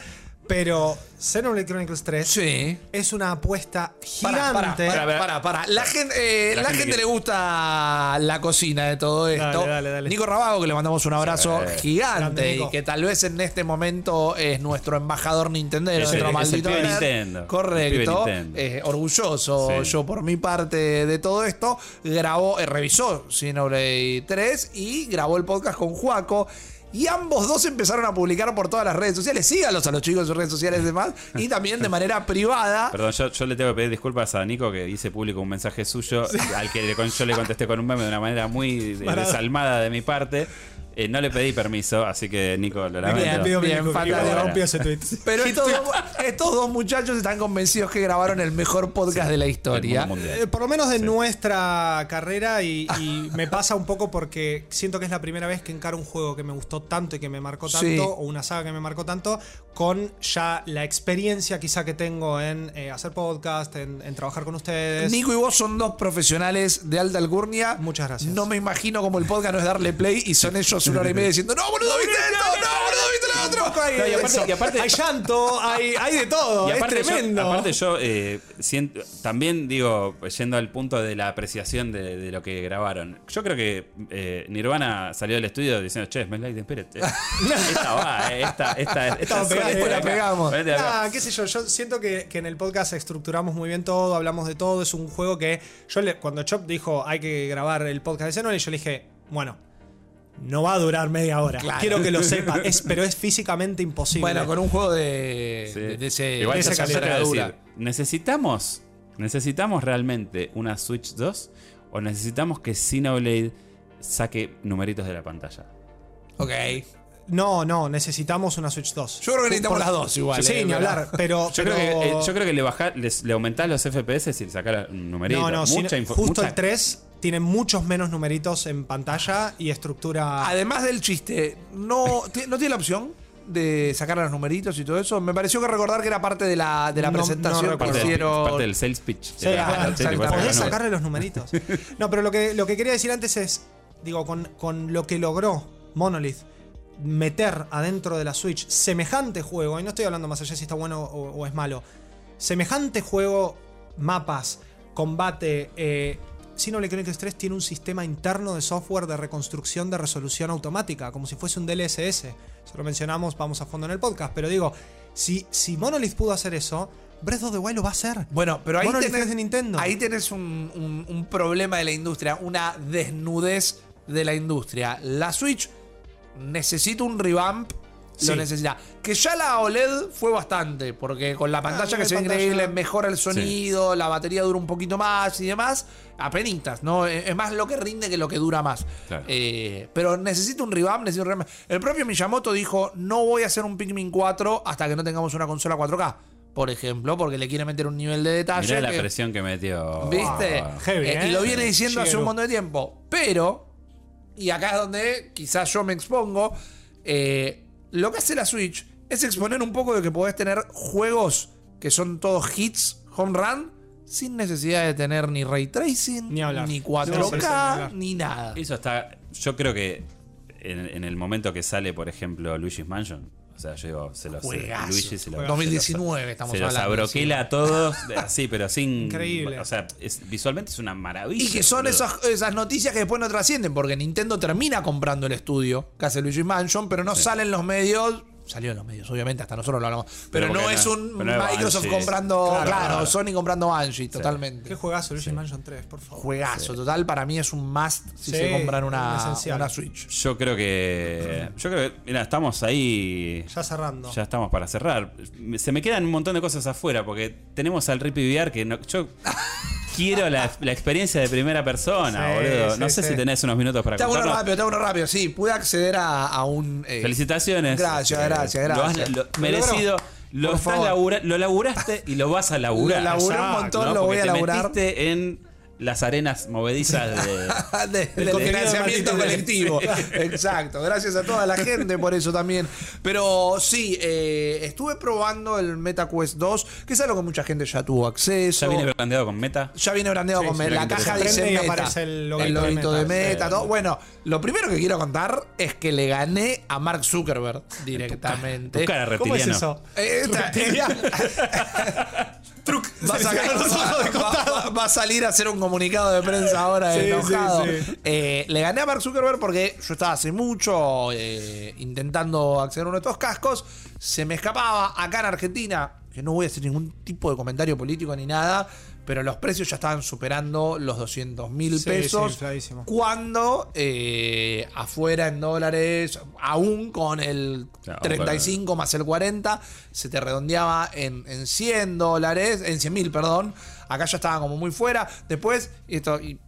Pero Xenoblade Chronicles 3 sí. es una apuesta gigante. para, para, Para, para, para. La gente, eh, La la gente le gusta la cocina de todo esto. Dale, dale, dale. Nico Rabago, que le mandamos un abrazo Sí. gigante Grande, y que tal vez en este momento es nuestro embajador nintendero, Es nuestro el- es el maldito nerd. Nintendo. El Correcto. Nintendo. Eh, orgulloso Sí. yo por mi parte de todo esto. Grabó, eh, revisó Xenoblade 3 y grabó el podcast con Juaco. Y ambos dos empezaron a publicar por todas las redes sociales. Sígalos a los chicos en sus redes sociales y demás. Y [LAUGHS] también de manera privada. Perdón, yo, yo le tengo que pedir disculpas a Nico que hice público un mensaje suyo al que yo le contesté con un meme de una manera muy Maravilla. desalmada de mi parte. Eh, no le pedí permiso, así que Nico, lo lamento. Bien, pido Bien, rompió ese tweet. [LAUGHS] Pero estos, dos- estos dos muchachos están convencidos que grabaron el mejor podcast de la historia. Eh, por lo menos de nuestra carrera y, y [LAUGHS] me pasa un poco porque siento que es la primera vez que encaro un juego que me gustó tanto y que me marcó tanto Sí. o una saga que me marcó tanto con ya la experiencia quizá que tengo en eh, hacer podcast, en, en trabajar con ustedes. Nico y vos son dos profesionales de alta alcurnia. Muchas gracias. No me imagino como el podcast no es darle play y son ellos una hora y media diciendo, no, boludo, viste esto, no, boludo, viste lo otro. Hay, No, y aparte- eso. y aparte- hay llanto, hay, hay de todo, Y aparte es tremendo. Yo, aparte yo eh, siento, también digo, yendo al punto de la apreciación de, de lo que grabaron. Yo creo que eh, Nirvana salió del estudio diciendo, che, Smell Like espérate. [LAUGHS] esta va, eh, esta, esta, esta, por la pegamos. ponete acá. Ah, qué sé yo, yo siento que, que en el podcast estructuramos muy bien todo, hablamos de todo, es un juego que yo le- cuando Chop dijo hay que grabar el podcast de Xenoblade, yo le dije, bueno, no va a durar media hora, Claro. quiero que lo [LAUGHS] sepa, es, pero es físicamente imposible. Bueno, con un juego de, Sí. de, de ese, Igual de esa decir, ¿necesitamos, ¿necesitamos realmente una Switch 2 o necesitamos que Xenoblade saque numeritos de la pantalla? Ok. No, no, necesitamos una Switch 2. Yo creo que necesitamos las dos igual. Sí, eh, ni hablar, pero... Yo, pero- creo que, eh, yo creo que le, baja, le aumentás los FPS si le sacás numeritos. No, no, mucha justo mucha- el 3 tiene muchos menos numeritos en pantalla y estructura... Además del chiste, ¿no, ¿no tiene la opción de sacar los numeritos y todo eso? Me pareció que recordar que era parte de la, de la No- no presentación recuerdo. parte, del, parte del sales pitch. Sí, sacar Podés sacarle los numeritos. [LAUGHS] No, pero lo que, lo que quería decir antes es, digo, con, con lo que logró Monolith meter adentro de la Switch semejante juego, y no estoy hablando más allá si está bueno o, o es malo, semejante juego, mapas, combate, eh, Xenoblade Chronicles 3 tiene un sistema interno de software de reconstrucción de resolución automática, como si fuese un DLSS. Eso lo mencionamos, vamos a fondo en el podcast, pero digo, si, si Monolith pudo hacer eso, Breath of the Wild lo va a hacer. Bueno, pero ahí Monolith tenés, es de Nintendo. ahí tenés un, un- un problema de la industria, una desnudez de la industria. La Switch necesita un revamp. Sí. Lo necesita. Que ya la OLED fue bastante, porque con la pantalla Ah, que se ve pantalla- increíble, mejora el sonido, la batería dura un poquito más y demás. Apenitas, ¿no? Es es más lo que rinde que lo que dura más. Claro. Eh, pero necesita un revamp, necesita un revamp. El propio Miyamoto dijo: No voy a hacer un Pikmin 4 hasta que no tengamos una consola 4K. Por ejemplo, porque le quiere meter un nivel de detalle. Mirá la que- presión que metió. ¿Viste? Ah. Heavy, Eh, ¿eh? Y lo viene diciendo hace un montón de tiempo. Pero, y acá es donde quizás yo me expongo, eh, lo que hace la Switch es exponer un poco de que podés tener juegos que son todos hits, home run, sin necesidad de tener ni ray tracing, Ni hablar. ni No, 4K, sí, sí, ni hablar. ni nada. Eso está. Yo creo que en, en el momento que sale, por ejemplo, Luigi's Mansion. O sea, yo digo, se los. Juegazo. Luigi se los. 2019 estamos se los hablando, abroquela a todos, [LAUGHS] así, pero sin. Increíble. O sea, es- visualmente es una maravilla. Y que son esas, esas noticias que después no trascienden, porque Nintendo termina comprando el estudio que hace Luigi Mansion, pero no salen los medios. Salió en los medios, obviamente, hasta nosotros lo hablamos. Pero, Pero no es un pero Microsoft Banshee. comprando. Claro, Claro, claro. Sony comprando Banshee, totalmente. Qué juegazo, Luigi Mansion 3, por favor. Juegazo, total. Para mí es un must si Sí, se compran una, esencial. una Switch. Yo creo que. Yo creo que. Mira, estamos ahí. Ya cerrando. Ya estamos para cerrar. Se me quedan un montón de cosas afuera porque tenemos al Rippy VR que no, yo quiero la, la experiencia de primera persona, Sí, boludo. no sé sí. si tenés unos minutos para hago uno rápido, hago uno rápido. Sí, pude acceder a, a un. eh, Felicitaciones. Gracias, Eh, gracias, Lo has gracias. lo- Lo merecido. Lo, Por estás favor. labura- lo laburaste y lo vas a laburar. Lo laburé un montón, lo voy Porque a te laburar. metiste en las arenas movedizas de. [LAUGHS] de- del de colectivo. Exacto. Gracias a toda la gente por eso también. Pero sí, eh, estuve probando el MetaQuest 2, que es algo que mucha gente ya tuvo acceso. ya viene brandeado con meta. Ya viene brandeado Sí, con sí, me- mira la caja dice Meta. aparece el el loguito de Meta. Meta. Todo. Bueno, lo primero que quiero contar es que le gané a Mark Zuckerberg directamente. Tu cara ¿Cómo es reptiliano. eso? Eh, esta- [LAUGHS] [LAUGHS] Truc. Va [LAUGHS] a, sacar- va- va- va a salir a hacer un comunicado de prensa ahora Sí, enojado. sí, sí. Eh, le gané a Mark Zuckerberg porque yo estaba hace mucho eh, intentando acceder a uno de estos cascos. Se me escapaba acá en Argentina, que no voy a hacer ningún tipo de comentario político ni nada, pero los precios ya estaban superando los 200 mil Sí, pesos. sí, cuando eh, afuera en dólares, aún con el Claro, 35 más el 40, se te redondeaba en, en 100 dólares, en 100 mil, perdón. Acá ya estaba como muy fuera. Después, esto, y,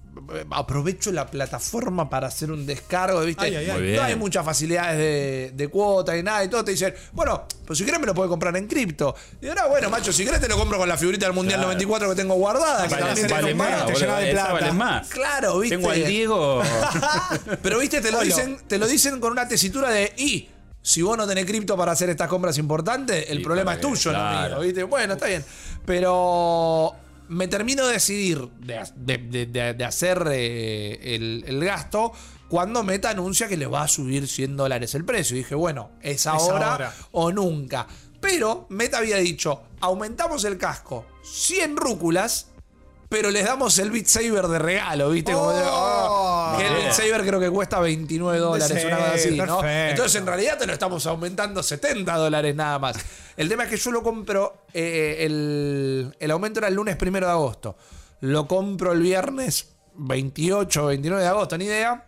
aprovecho la plataforma para hacer un descargo, ¿viste? Ay, ay, ay. Muy No hay muchas facilidades de, de cuota y nada, y todo te dicen, bueno, pues si querés me lo puedes comprar en cripto. Y ahora, bueno, macho, si querés te lo compro con la figurita del Mundial Claro. 94 que tengo guardada. que Vale, también vale más, más. te boludo, llena de plata. vale más. Claro, ¿viste? Tengo al Diego. [LAUGHS] Pero viste, te lo dicen, te lo dicen con una tesitura de y si vos no tenés cripto para hacer estas compras importantes, el Y problema es tuyo, que- no mío, ¿viste? Bueno, está bien. Pero me termino de decidir de, de- de- hacer eh, el, el gasto cuando Meta anuncia que le va a subir 100 dólares el precio. Y dije, bueno, es ahora, ahora. o nunca. Pero Meta había dicho, aumentamos el casco 100 rúculas, pero les damos el Beat Saber de regalo, ¿viste? Como de, Oh. "Oh", que el Beat. Saber creo que cuesta 29 dólares, Sí, una cosa así, ¿no? perfecto. Entonces en realidad te lo estamos aumentando 70 dólares nada más. El tema es que yo lo compro, eh, el, el aumento era el lunes primero de agosto. Lo compro el viernes 28 o 29 de agosto, ni idea.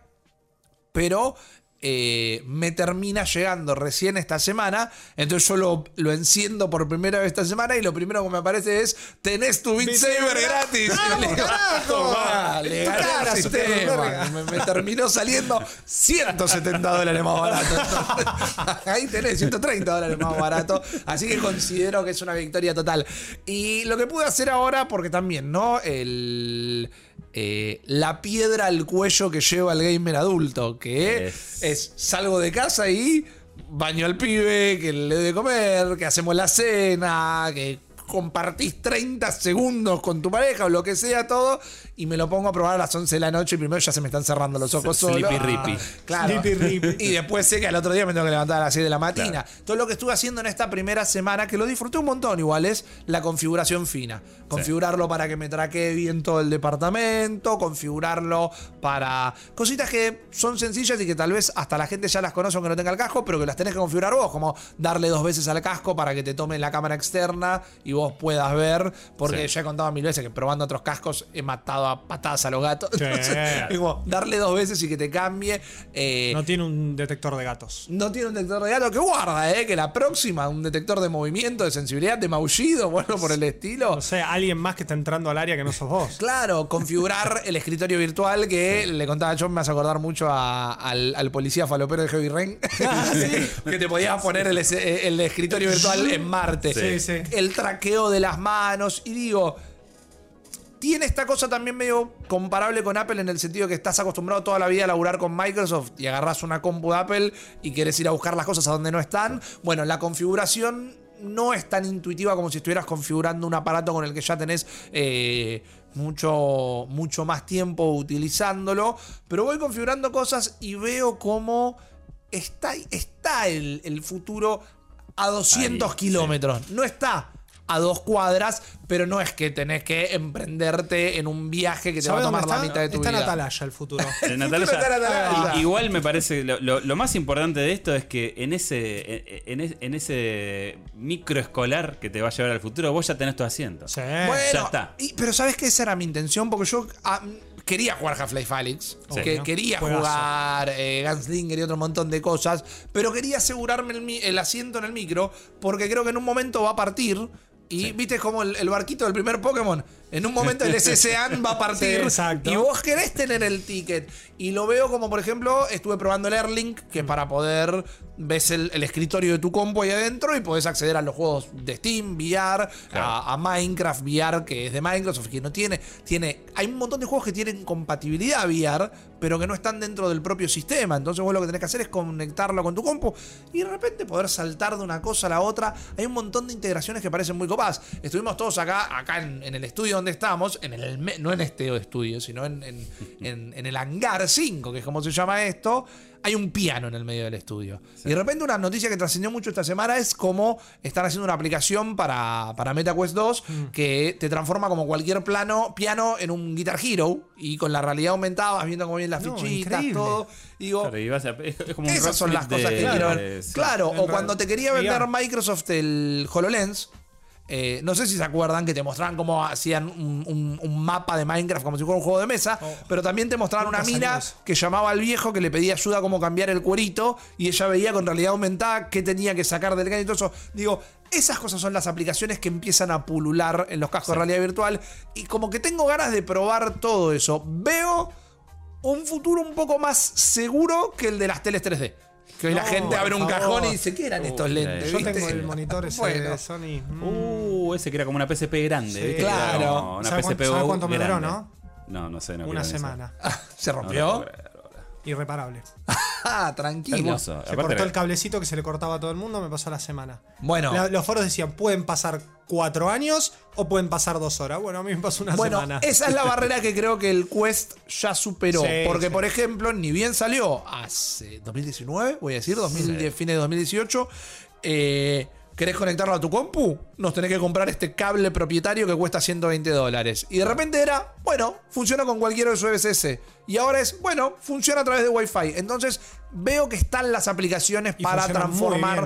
Pero eh, me termina llegando recién esta semana. Entonces yo lo, lo enciendo por primera vez esta semana y lo primero que me aparece es: tenés tu Beat Saber gratis. [LAUGHS] Me terminó saliendo 170 dólares más barato. [LAUGHS] Ahí tenés 130 dólares más barato. Así que considero que es una victoria total. Y lo que pude hacer ahora, porque también, ¿no? El. Eh, la piedra al cuello que lleva el gamer adulto, que Es- es salgo de casa y baño al pibe, que le doy de comer, que hacemos la cena, que compartís 30 segundos con tu pareja o lo que sea, todo, y me lo pongo a probar a las 11 de la noche y primero ya se me están cerrando los ojos solo. Sleepy rippy. Claro. Sleepy rippy. Y después sé que al otro día me tengo que levantar a las 6 de la mañana. Todo lo que estuve haciendo en esta primera semana, que lo disfruté un montón igual, es la configuración fina. Configurarlo para que me traquee bien todo el departamento, configurarlo para cositas que son sencillas y que tal vez hasta la gente ya las conoce aunque no tenga el casco, pero que las tenés que configurar vos, como darle dos veces al casco para que te tome la cámara externa y vos puedas ver, porque Sí. ya he contado mil veces que probando otros cascos he matado a patadas a los gatos. Sí. Entonces, es como darle dos veces y que te cambie. Eh, No tiene un detector de gatos. no tiene un detector de gato que guarda, ¿eh? Que la próxima, un detector de movimiento, de sensibilidad, de maullido, bueno, por el estilo. O sea, alguien más que está entrando al área que no sos vos. Claro, configurar [LAUGHS] el escritorio virtual que le contaba yo, me hace acordar mucho a- al, al policía falopero de Heavy Rain. [LAUGHS] que te podías poner el, el escritorio virtual en Marte. Sí, sí. El traqueo de las manos. Y digo, tiene esta cosa también medio comparable con Apple en el sentido que estás acostumbrado toda la vida a laburar con Microsoft y agarras una compu de Apple y querés ir a buscar las cosas a donde no están. Bueno, la configuración no es tan intuitiva como si estuvieras configurando un aparato con el que ya tenés eh, mucho, mucho más tiempo utilizándolo. Pero voy configurando cosas y veo cómo está, está el, el futuro a 200 Ahí, kilómetros. No está a dos cuadras, pero no es que tenés que emprenderte en un viaje que te va a ¿Sabés tomar la mitad de tu está en vida. Atalaya el futuro. [LAUGHS] Está en Atalaya. i- igual me parece lo, lo- lo más importante de esto es que en ese en, en- ese microescolar que te va a llevar al futuro vos ya tenés tu asiento. Sí. Bueno, Ya está. y- pero ¿sabes qué? Esa era mi intención, porque yo ah, quería jugar Half-Life Alyx, Sí. que ¿no? quería Juegazo. jugar eh, Gunslinger y otro montón de cosas, pero quería asegurarme el, el asiento en el micro, porque creo que en un momento va a partir. Y viste como el, el barquito del primer Pokémon. En un momento el SSAN va a [LAUGHS] partir. Sí, exacto. Y vos querés tener el ticket. Y lo veo como, por ejemplo, estuve probando el Airlink, que para poder. Ves el, el escritorio de tu compu ahí adentro y podés acceder a los juegos de Steam, VR, a, a Minecraft VR, que es de Microsoft, que no tiene. tiene Hay un montón de juegos que tienen compatibilidad VR, pero que no están dentro del propio sistema. Entonces vos lo que tenés que hacer es conectarlo con tu compu y de repente poder saltar de una cosa a la otra. Hay un montón de integraciones que parecen muy copadas. Estuvimos todos acá, acá en, el estudio donde estamos, en el, no en este estudio, sino en- en- en el hangar 5, que es como se llama esto. Hay un piano en el medio del estudio. Y de repente una noticia que trascendió mucho esta semana es cómo están haciendo una aplicación para, para MetaQuest 2 que te transforma como cualquier plano, piano en un Guitar Hero. Y con la realidad aumentada vas viendo cómo vienen las No, fichitas, increíble. todo. Y digo, Claro, y vas a- es, [LAUGHS] es como un esas son las cosas que quiero ver. sí. Claro, o cuando te quería vender. Microsoft el HoloLens. Eh, no sé si se acuerdan que te mostraban cómo hacían un, un- un mapa de Minecraft como si fuera un juego de mesa, Oh. pero también te mostraban una mina que llamaba al viejo que le pedía ayuda a cómo cambiar el cuerito y ella veía con realidad aumentada qué tenía que sacar del can y todo eso. Digo, esas cosas son las aplicaciones que empiezan a pulular en los cascos de realidad virtual y como que tengo ganas de probar todo eso. Veo un futuro un poco más seguro que el de las teles 3D. Que hoy la No, gente abre un favor. cajón y dice, ¿qué eran estos lentes? Yo ¿Viste? tengo el monitor ese Bueno. de Sony. Mm. Uh, ese que era como una PSP grande, Claro. como Una ¿Sabe PSP cuánto- sabe Go cuánto me duró, grande. no? No, no sé, no Una quiero ni semana. ¿Se saber. No, rompió? no. Irreparable. [LAUGHS] Ah, [LAUGHS] tranquilo. Hermoso. Se Aparte cortó era- el cablecito que se le cortaba a todo el mundo, me pasó la semana. Bueno. La- los foros decían, pueden pasar cuatro años o pueden pasar dos horas. Bueno, a mí me pasó una Bueno, semana. esa es la barrera que creo que el Quest ya superó. Sí, porque, sí. por ejemplo, ni bien salió hace 2019, voy a decir, 2010, fines de 2018. eh, ¿Querés conectarlo a tu compu? Nos tenés que comprar este cable propietario que cuesta 120 dólares. Y de repente era, bueno, funciona con cualquier USS. Y ahora es, bueno, funciona a través de Wi-Fi. Entonces, veo que están las aplicaciones Y para transformar.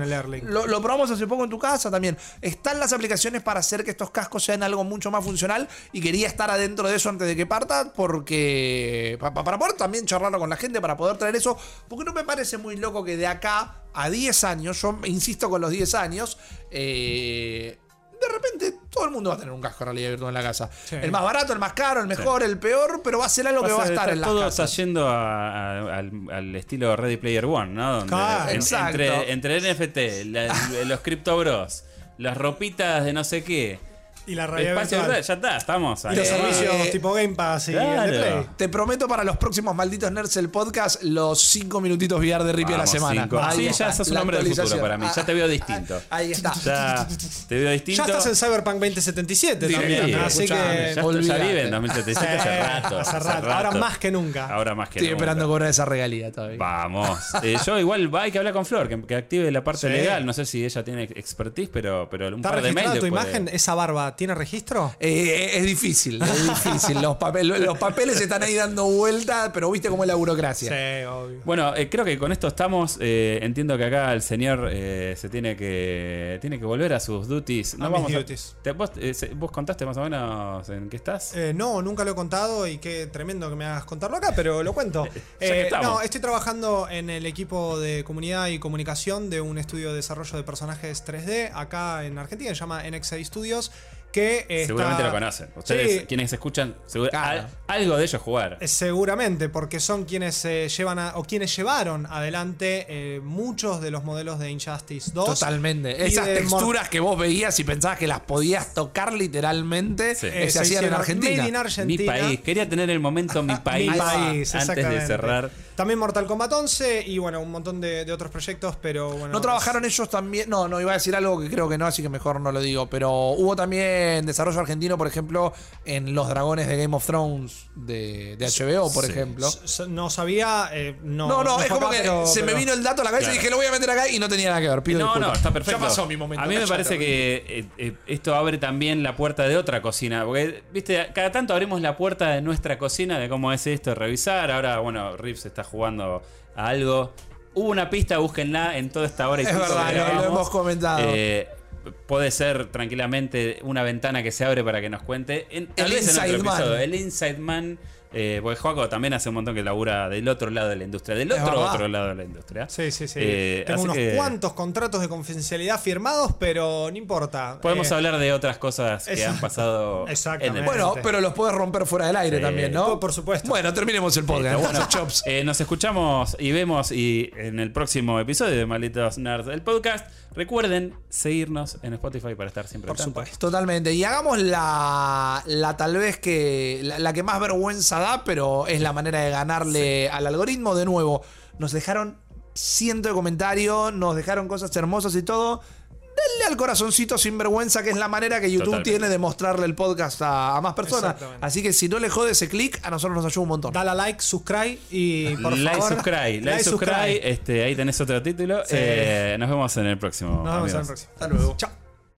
Lo, lo probamos hace poco en tu casa también. Están las aplicaciones para hacer que estos cascos sean algo mucho más funcional y quería estar adentro de eso antes de que parta porque pa- pa- para poder también charlarlo con la gente, para poder traer eso, porque no me parece muy loco que de acá a 10 años, yo insisto con los 10 años, eh, de repente todo el mundo va a tener un casco de realidad virtual en la casa. Sí. El más barato, el más caro, el mejor, el peor, pero va a ser algo que va a estar en las todo casas. está yendo a- a- al, al estilo Ready Player One, ¿no? Donde en- exacto. entre, entre NFT, la- los Crypto Bros, las ropitas de no sé qué, Y la realidad espacio virtual. virtual, ya está, estamos. Y ahí. los Eh, servicios tipo Game Pass y el de claro. Play. Te prometo para los próximos malditos nerds el podcast los 5 minutitos VR de Rippy a la Vamos, semana. cinco. Ahí Sí, está, ya sos un la hombre del futuro actualización. para mí. Ya te veo distinto. Ah, Ahí está. Ya te veo distinto. Ya estás en Cyberpunk 2077 Sí, también. así escuchame, que. ya, ya olvídate. vive en 2077 hace Sí, [LAUGHS] rato. hace rato. Ahora más que nunca. Ahora más que Estoy nunca. esperando cobrar esa regalía todavía. Vamos. Eh, yo igual hay que hablar con Flor, que, que active la parte Sí. legal. No sé si ella tiene expertise, pero, pero un ¿Está par de mails. registrada tu después de- imagen? ¿Esa barba tiene registro? Eh, es difícil, es difícil. Los, papel- los papeles están ahí dando vuelta, pero viste cómo es la burocracia. Sí, obvio. Bueno, eh, creo que con esto estamos. Eh, entiendo que acá el señor eh, se tiene que tiene que volver a sus duties. A mis duties. te- vos, eh, vos contaste más o menos en qué estás? Eh, no, nunca lo he contado y qué tremendo que me hagas contarlo acá, pero lo cuento. [LAUGHS] Ya que Eh, estamos. no, estoy trabajando en el equipo de comunidad y comunicación de un estudio de desarrollo de personajes 3D acá en Argentina, se llama NXA Studios, que está- Seguramente lo conocen. Ustedes, Sí, quienes escuchan, seguro- Claro. al- algo de ellos jugar. Eh, Seguramente, porque son quienes eh, llevan a- o quienes llevaron adelante eh, muchos de los modelos de Injustice 2. Totalmente. y Esas Mor- texturas que vos veías y pensabas que las podías tocar literalmente, Sí. eh, eh, se hacían en Argentina. Made in Argentina. Mi país. Quería tener el momento [LAUGHS] mi país, Mi país, antes de cerrar. También Mortal Kombat 11 y bueno, un montón de, de otros proyectos, pero bueno. ¿No trabajaron ellos también? No, no, iba a decir algo que creo que no, así que mejor no lo digo. Pero hubo también desarrollo argentino, por ejemplo, en Los Dragones de Game of Thrones de, de HBO, por Sí. ejemplo. No sabía. eh, no, No, no, es como acá, que pero- se me vino el dato a la cabeza y dije, lo voy a meter acá y no tenía nada que ver. Pido No, disculpas. no, está perfecto. Ya pasó mi momento. A mí me parece que eh, eh, esto abre también la puerta de otra cocina. Porque, viste, cada tanto abrimos la puerta de nuestra cocina, de cómo es esto, revisar. Ahora, bueno, Rips está jugando a algo. Hubo una pista, búsquenla en toda esta hora y Es verdad, que lo- hemos comentado. Eh, puede ser tranquilamente una ventana que se abre para que nos cuente. En, tal El vez en Inside Man. El Inside Man. Eh, porque Joaco también hace un montón que labura del otro lado de la industria. Del otro otro lado de la industria. Sí, sí, sí. Eh, Tengo unos que- cuantos contratos de confidencialidad firmados, pero no importa. Podemos Eh, hablar de otras cosas que han pasado. Exactamente. [LAUGHS] en el- Bueno, pero los puedes romper fuera del aire Sí. también, ¿no? Por- supuesto. Bueno, terminemos el podcast. Bueno, [LAUGHS] Chops. eh, nos escuchamos y vemos y en el próximo episodio de Malditos Nerds del podcast. Recuerden seguirnos en Spotify para estar siempre Por al tanto. supuesto. Totalmente. Y hagamos la, la tal vez que. La, la que más vergüenza da, pero es la manera de ganarle al algoritmo. De nuevo, nos dejaron cientos de comentarios, nos dejaron cosas hermosas y todo. Denle al corazoncito sin vergüenza, que es la manera que YouTube Totalmente. tiene de mostrarle el podcast a, a más personas. Así que si no le jode ese clic, a nosotros nos ayuda un montón. Dale a like, subscribe y por like, favor. subscribe, like, subscribe. Este, ahí tenés otro título. Sí. Eh, nos vemos en el próximo. Nos vemos en el próximo. Hasta luego. Chao.